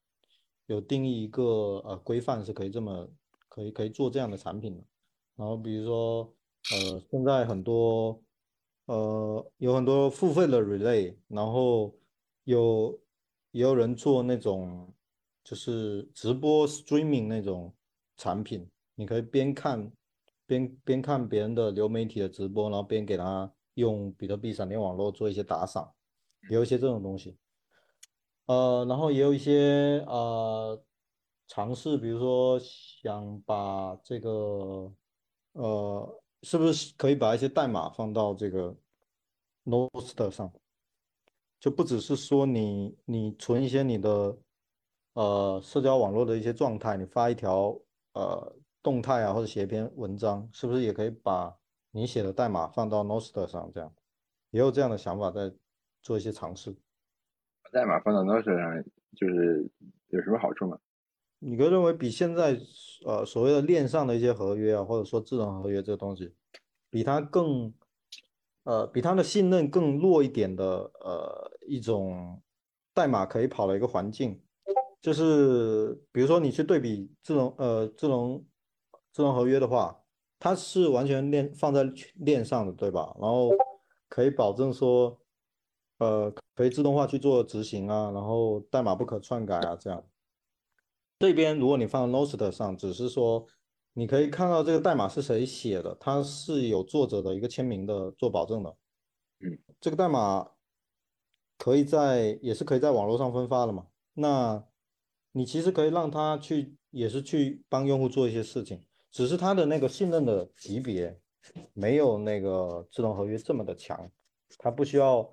有定义一个呃规范是可以这么可以可以做这样的产品的。然后比如说。呃，现在很多，呃，有很多付费的 relay，然后有也有人做那种就是直播 streaming 那种产品，你可以边看边边看别人的流媒体的直播，然后边给他用比特币闪电网络做一些打赏，有一些这种东西。呃，然后也有一些呃尝试，比如说想把这个呃。是不是可以把一些代码放到这个 Nostr 上？就不只是说你你存一些你的呃社交网络的一些状态，你发一条呃动态啊，或者写一篇文章，是不是也可以把你写的代码放到 Nostr 上？这样也有这样的想法在做一些尝试。代码放到 Nostr 上就是有什么好处吗？你哥认为比现在呃所谓的链上的一些合约啊，或者说智能合约这个东西，比它更呃比它的信任更弱一点的呃一种代码可以跑的一个环境，就是比如说你去对比智能呃智能智能合约的话，它是完全链放在链上的，对吧？然后可以保证说呃可以自动化去做执行啊，然后代码不可篡改啊这样。这边如果你放 Nostr 上，只是说你可以看到这个代码是谁写的，它是有作者的一个签名的做保证的。嗯，这个代码可以在也是可以在网络上分发的嘛？那你其实可以让他去也是去帮用户做一些事情，只是他的那个信任的级别没有那个智能合约这么的强，它不需要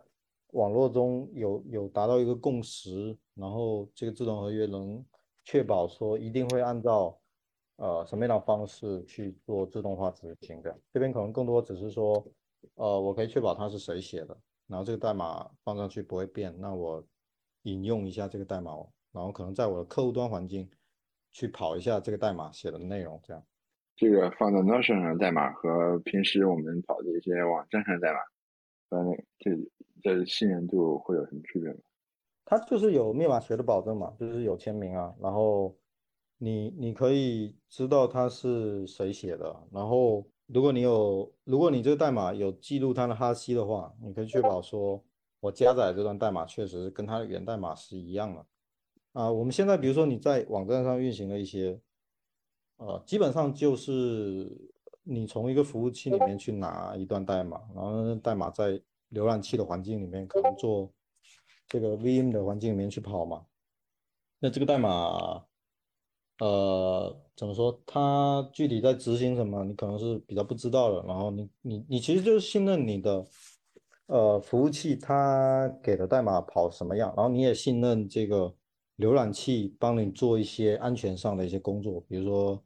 网络中有有达到一个共识，然后这个智能合约能。确保说一定会按照呃什么样的方式去做自动化执行的，这边可能更多只是说，呃，我可以确保它是谁写的，然后这个代码放上去不会变，那我引用一下这个代码，然后可能在我的客户端环境去跑一下这个代码写的内容，这样。这个放在 Notion 上的代码和平时我们跑的一些网站上的代码，呃这这信任度会有什么区别吗？它就是有密码学的保证嘛，就是有签名啊，然后你你可以知道它是谁写的，然后如果你有，如果你这个代码有记录它的哈希的话，你可以确保说，我加载这段代码确实跟它的源代码是一样的。啊，我们现在比如说你在网站上运行了一些，呃，基本上就是你从一个服务器里面去拿一段代码，然后代码在浏览器的环境里面可能做这个 VM 的环境里面去跑嘛。那这个代码，呃。怎么说？它具体在执行什么？你可能是比较不知道的。然后你你你其实就是信任你的呃服务器，它给的代码跑什么样。然后你也信任这个浏览器帮你做一些安全上的一些工作，比如说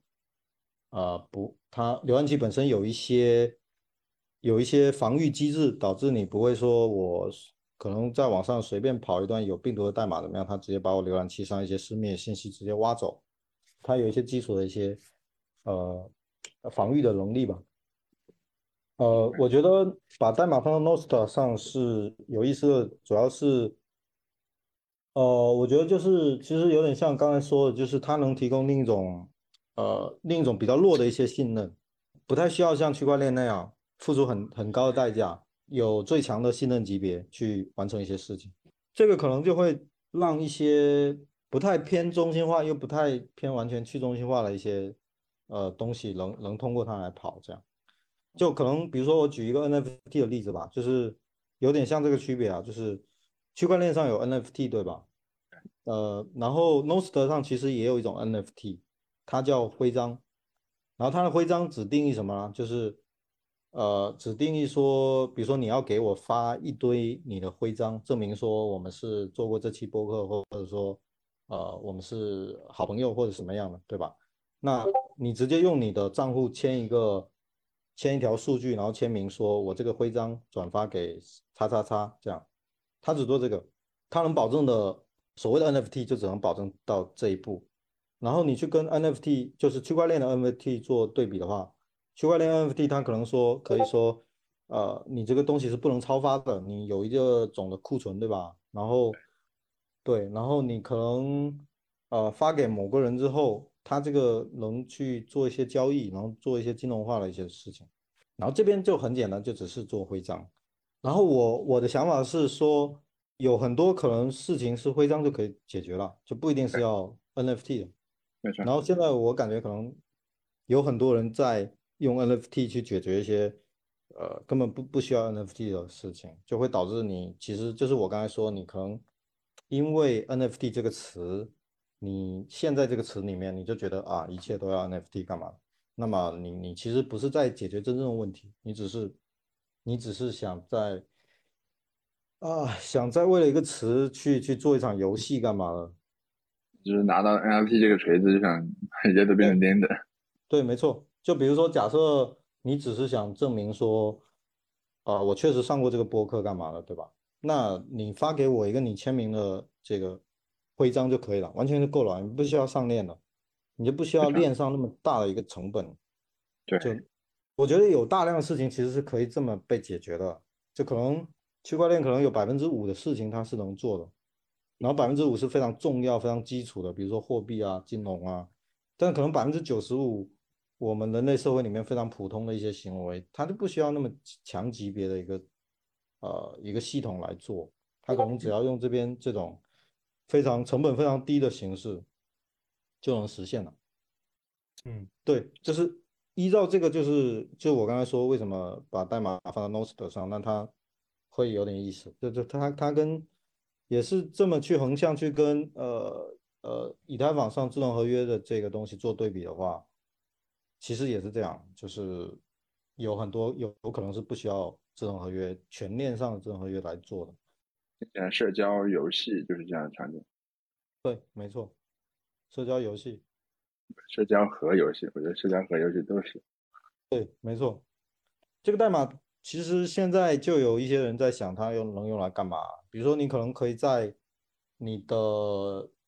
呃不，它浏览器本身有一些有一些防御机制，导致你不会说我可能在网上随便跑一段有病毒的代码怎么样，它直接把我浏览器上一些私密信息直接挖走。它有一些基础的一些呃防御的能力吧，呃，我觉得把代码放到 Nostr 上是有意思的，主要是，呃，我觉得就是其实有点像刚才说的，就是它能提供另一种呃另一种比较弱的一些信任，不太需要像区块链那样付出很很高的代价，有最强的信任级别去完成一些事情，这个可能就会让一些。不太偏中心化，又不太偏完全去中心化的一些呃东西，能能通过它来跑，这样就可能比如说我举一个 NFT 的例子吧，就是有点像这个区别啊，就是区块链上有 NFT 对吧？呃，然后 Nostr 上其实也有一种 NFT，它叫徽章，然后它的徽章只定义什么呢？就是呃只定义说，比如说你要给我发一堆你的徽章，证明说我们是做过这期播客，或者说。呃，我们是好朋友或者什么样的，对吧？那你直接用你的账户签一个，签一条数据，然后签名说，我这个徽章转发给叉叉叉，这样，他只做这个，他能保证的所谓的 NFT 就只能保证到这一步。然后你去跟 NFT，就是区块链的 NFT 做对比的话，区块链 NFT 它可能说可以说，呃，你这个东西是不能超发的，你有一个总的库存，对吧？然后。对，然后你可能呃发给某个人之后，他这个能去做一些交易，然后做一些金融化的一些事情，然后这边就很简单，就只是做徽章。然后我我的想法是说，有很多可能事情是徽章就可以解决了，就不一定是要 NFT 的。没错。然后现在我感觉可能有很多人在用 NFT 去解决一些呃根本不不需要 NFT 的事情，就会导致你其实就是我刚才说，你可能。因为 NFT 这个词，你现在这个词里面，你就觉得啊，一切都要 NFT 干嘛？那么你你其实不是在解决真正的问题，你只是你只是想在啊想在为了一个词去去做一场游戏干嘛了？就是拿到 NFT 这个锤子就想一切都变成颠的。对，没错。就比如说，假设你只是想证明说，啊，我确实上过这个播客干嘛的，对吧？那你发给我一个你签名的这个徽章就可以了，完全就够了，你不需要上链了，你就不需要链上那么大的一个成本。对，就我觉得有大量的事情其实是可以这么被解决的，就可能区块链可能有百分之五的事情它是能做的，然后百分之五是非常重要、非常基础的，比如说货币啊、金融啊，但可能百分之九十五我们人类社会里面非常普通的一些行为，它就不需要那么强级别的一个。呃，一个系统来做，它可能只要用这边这种非常成本非常低的形式就能实现了。嗯，对，就是依照这个，就是就我刚才说，为什么把代码放到 Nostr 上，那它会有点意思。就就它它跟也是这么去横向去跟呃呃以太坊上智能合约的这个东西做对比的话，其实也是这样，就是有很多有有可能是不需要。智能合约全链上的智能合约来做的，现在社交游戏就是这样的场景。对，没错，社交游戏、社交和游戏，我觉得社交和游戏都是。对，没错。这个代码其实现在就有一些人在想，它用能用来干嘛？比如说，你可能可以在你的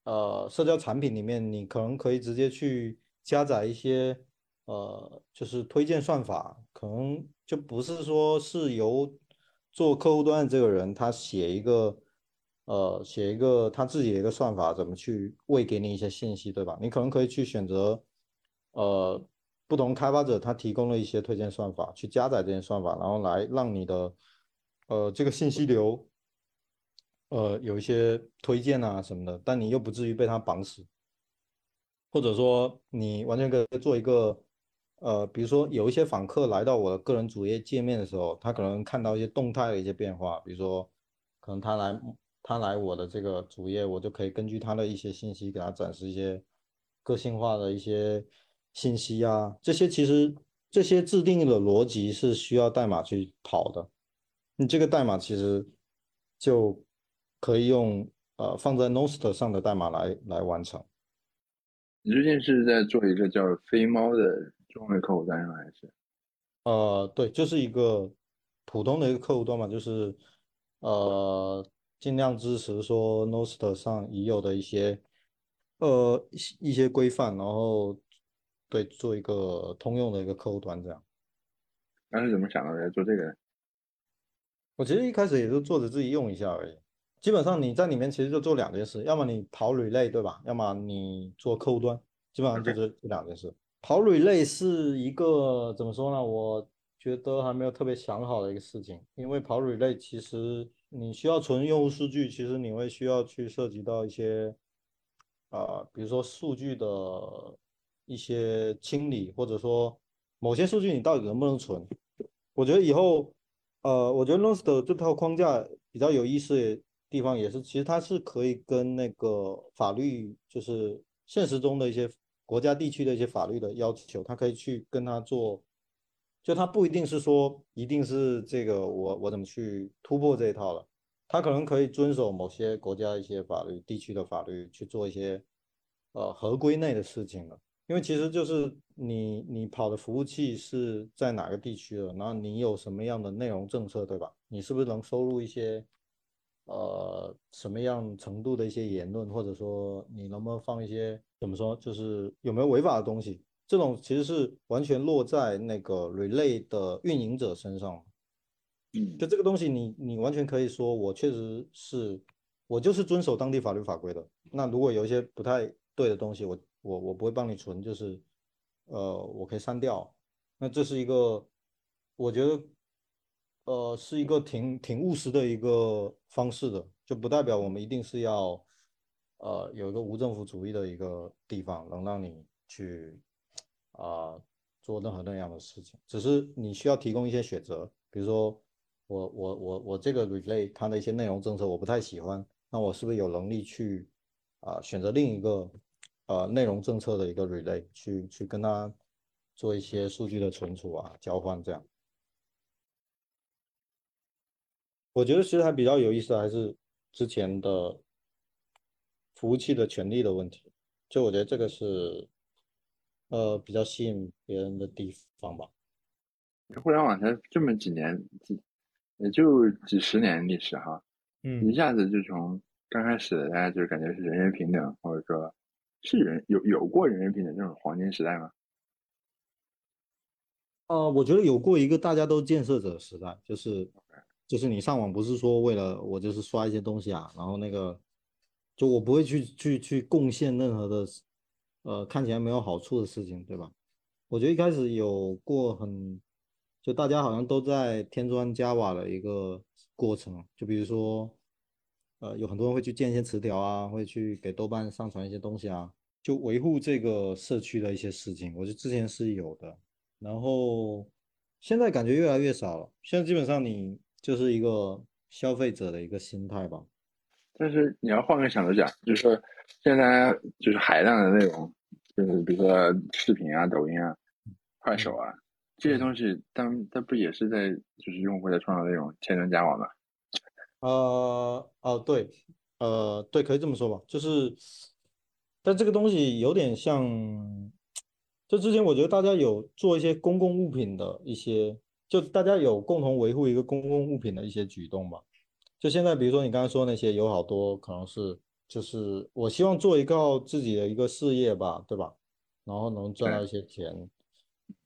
呃社交产品里面，你可能可以直接去加载一些呃，就是推荐算法，可能。就不是说是由做客户端的这个人他写一个呃写一个他自己的一个算法怎么去喂给你一些信息对吧？你可能可以去选择呃不同开发者他提供了一些推荐算法，去加载这些算法，然后来让你的呃这个信息流呃有一些推荐啊什么的，但你又不至于被它绑死，或者说你完全可以做一个呃，比如说有一些访客来到我的个人主页界面的时候，他可能看到一些动态的一些变化，比如说可能他来。他来我的这个主页，我就可以根据他的一些信息给他展示一些个性化的一些信息啊。这些其实这些制定的逻辑是需要代码去跑的。你这个代码其实就可以用呃放在 Nost 上的代码来来完成。你最近是在做一个叫飞猫的中文客户端上还是？呃，对，就是一个普通的一个客户端嘛，就是呃。尽量支持说 Nost 上已有的一些呃一些规范，然后对做一个通用的一个客户端这样。当时怎么想到来做这个？我其实一开始也是做着自己用一下而已。基本上你在里面其实就做两件事，要么你跑 relay 对吧？要么你做客户端，基本上就是这两件事。跑 relay 是一个怎么说呢？我觉得还没有特别想好的一个事情，因为跑 relay 其实。你需要存用户数据，其实你会需要去涉及到一些，啊，比如说数据的一些清理，或者说某些数据你到底能不能存？我觉得以后，呃，我觉得 Nost 这套框架比较有意思的地方也是，其实它是可以跟那个法律，就是现实中的一些国家地区的一些法律的要求，它可以去跟它做。就它不一定是说一定是这个我我怎么去突破这一套了，它可能可以遵守某些国家一些法律、地区的法律去做一些呃合规内的事情了。因为其实就是你你跑的服务器是在哪个地区的，然后你有什么样的内容政策，对吧？你是不是能收录一些呃什么样程度的一些言论，或者说你能不能放一些怎么说，就是有没有违法的东西？这种其实是完全落在那个 relay 的运营者身上，嗯，就这个东西，你你完全可以说，我确实是，我就是遵守当地法律法规的。那如果有一些不太对的东西，我我我不会帮你存，就是，呃，我可以删掉。那这是一个，我觉得，呃，是一个挺挺务实的一个方式的，就不代表我们一定是要，呃，有一个无政府主义的一个地方，能让你去。啊，做任何那样的事情，只是你需要提供一些选择，比如说我我我我这个 relay 它的一些内容政策我不太喜欢，那我是不是有能力去啊选择另一个呃内容政策的一个 relay 去去跟它做一些数据的存储啊交换这样？我觉得其实还比较有意思，还是之前的服务器的权利的问题，就我觉得这个是。呃，比较吸引别人的地方吧。互联网才这么几年，几也就几十年历史哈，嗯，一下子就从刚开始大家就感觉是人人平等，或者说是人有有过人人平等这种黄金时代吗？呃，我觉得有过一个大家都建设者时代，就是就是你上网不是说为了我就是刷一些东西啊，然后那个就我不会去去去贡献任何的。呃，看起来没有好处的事情，对吧？我觉得一开始有过很，就大家好像都在添砖加瓦的一个过程。就比如说，呃，有很多人会去建一些词条啊，会去给豆瓣上传一些东西啊，就维护这个社区的一些事情。我觉得之前是有的，然后现在感觉越来越少了。现在基本上你就是一个消费者的一个心态吧。但是你要换个角度讲，就是说。现在就是海量的内容，就是比如说视频啊、抖音啊、快手啊这些东西，它它不也是在就是用户在创造内容，千人加网吗？呃，哦，对，呃，对，可以这么说吧，就是，但这个东西有点像，就之前我觉得大家有做一些公共物品的一些，就大家有共同维护一个公共物品的一些举动吧。就现在，比如说你刚才说那些，有好多可能是。就是我希望做一个自己的一个事业吧，对吧？然后能赚到一些钱。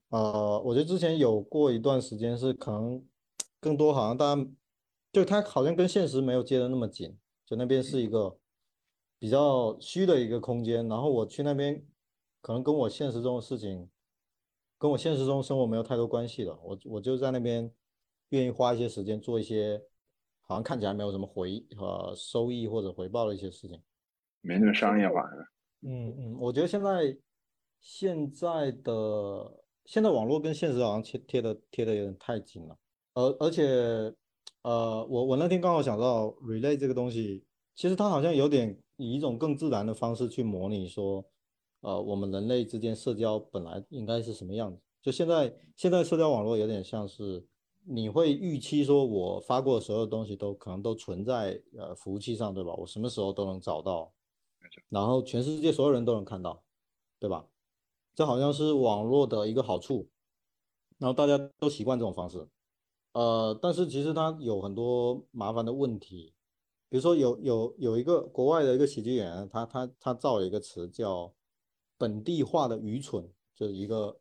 呃，我觉得之前有过一段时间是可能更多好像大家就它好像跟现实没有接的那么紧，就那边是一个比较虚的一个空间。然后我去那边，可能跟我现实中的事情，跟跟我现实中生活没有太多关系的，我我就在那边愿意花一些时间做一些好像看起来没有什么回呃收益或者回报的一些事情，没那么商业化？嗯嗯，我觉得现在现在的现在网络跟现实好像贴贴的贴的有点太紧了，而而且呃我我那天刚好想到 relay 这个东西，其实它好像有点以一种更自然的方式去模拟说，呃我们人类之间社交本来应该是什么样子，就现在现在社交网络有点像是你会预期说我发过所有东西都可能都存在呃服务器上对吧？我什么时候都能找到。然后全世界所有人都能看到，对吧？这好像是网络的一个好处，然后大家都习惯这种方式。呃，但是其实它有很多麻烦的问题，比如说有有有一个国外的一个喜剧演员，他他他造了一个词叫本地化的愚蠢，就是一个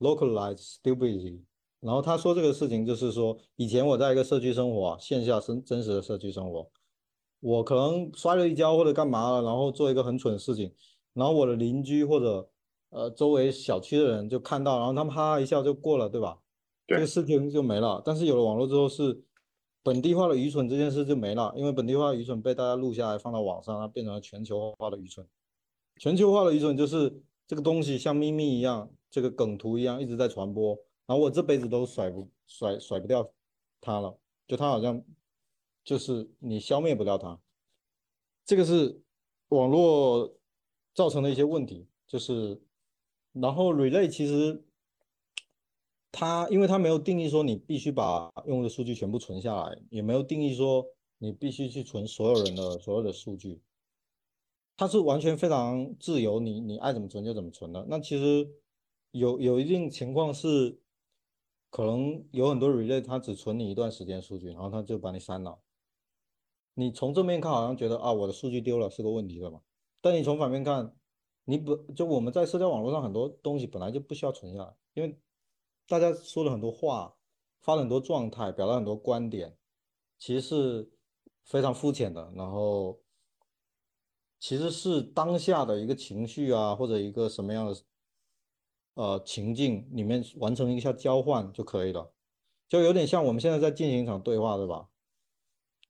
localized stupidity。然后他说这个事情就是说，以前我在一个社区生活，线下真真实的社区生活。我可能摔了一跤或者干嘛了，然后做一个很蠢的事情，然后我的邻居或者呃周围小区的人就看到，然后他们哈哈一笑就过了，对吧？这个事情就没了。但是有了网络之后，是本地化的愚蠢这件事就没了，因为本地化的愚蠢被大家录下来放到网上，它变成了全球化的愚蠢。全球化的愚蠢就是这个东西像秘密一样，这个梗图一样一直在传播，然后我这辈子都甩不甩甩不掉它了，就它好像。就是你消灭不掉它，这个是网络造成的一些问题。就是，然后 relay 其实它，因为它没有定义说你必须把用户的数据全部存下来，也没有定义说你必须去存所有人的所有的数据，它是完全非常自由，你你爱怎么存就怎么存的。那其实有有一定情况是，可能有很多 relay 它只存你一段时间数据，然后它就把你删了。你从正面看，好像觉得啊，我的数据丢了是个问题，对吗？但你从反面看，你不就我们在社交网络上很多东西本来就不需要存下来，因为大家说了很多话，发了很多状态，表达很多观点，其实是非常肤浅的。然后其实是当下的一个情绪啊，或者一个什么样的呃情境里面完成一下交换就可以了，就有点像我们现在在进行一场对话，对吧？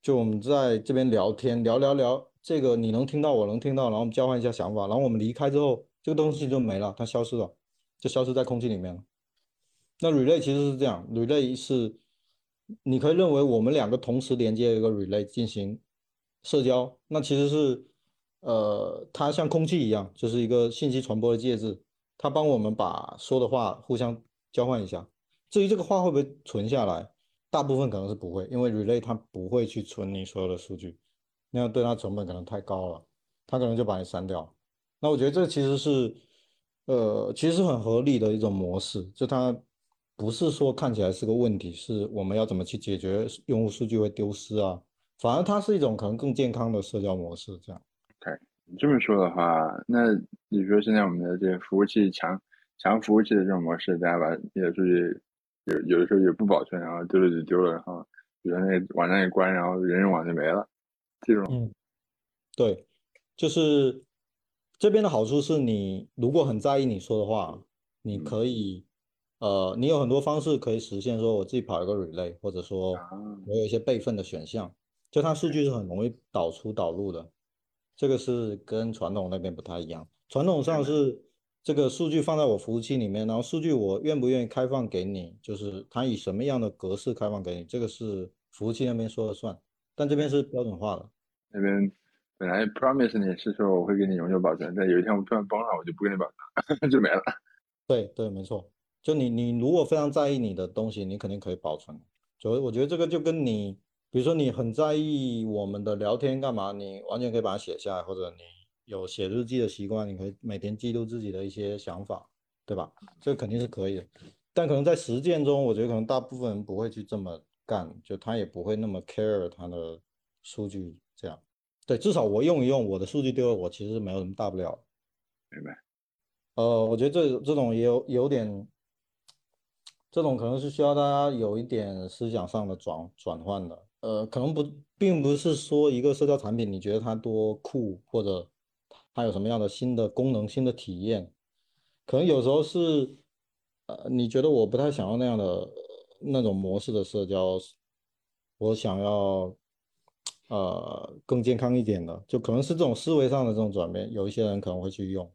就我们在这边聊天，聊聊聊，这个你能听到，我能听到，然后我们交换一下想法，然后我们离开之后，这个东西就没了，它消失了，就消失在空气里面了。那 relay 其实是这样，relay 是你可以认为我们两个同时连接一个 relay 进行社交，那其实是呃，它像空气一样，就是一个信息传播的介质，它帮我们把说的话互相交换一下。至于这个话会不会存下来？大部分可能是不会，因为 relay 它不会去存你所有的数据，那样对它成本可能太高了，它可能就把你删掉。那我觉得这其实是，呃，其实是很合理的一种模式，就它不是说看起来是个问题，是我们要怎么去解决用户数据会丢失啊？反而它是一种可能更健康的社交模式。这样。OK，你这么说的话，那你说现在我们的这些服务器强强服务器的这种模式，大家把你的数据。有有的时候也不保存，然后丢了就丢了，然后比如那个网站一关，然后人人网就没了。这种，嗯，对，就是这边的好处是你如果很在意你说的话，你可以，呃，你有很多方式可以实现，说我自己跑一个 relay，或者说我有一些备份的选项，就它数据是很容易导出导入的，这个是跟传统那边不太一样，传统上是。这个数据放在我服务器里面，然后数据我愿不愿意开放给你，就是它以什么样的格式开放给你，这个是服务器那边说了算。但这边是标准化的。那边本来 promise 你是说我会给你永久保存，但有一天我突然崩了，我就不给你保存，就没了。对对，没错。就你你如果非常在意你的东西，你肯定可以保存。就我觉得这个就跟你，比如说你很在意我们的聊天干嘛，你完全可以把它写下来，或者你。有写日记的习惯，你可以每天记录自己的一些想法，对吧？这个肯定是可以的，但可能在实践中，我觉得可能大部分人不会去这么干，就他也不会那么 care 他的数据这样。对，至少我用一用，我的数据丢了，我其实没有什么大不了。明白。呃，我觉得这这种也有有点，这种可能是需要大家有一点思想上的转转换的。呃，可能不，并不是说一个社交产品你觉得它多酷或者。它有什么样的新的功能、新的体验？可能有时候是，呃，你觉得我不太想要那样的那种模式的社交，我想要呃更健康一点的，就可能是这种思维上的这种转变，有一些人可能会去用。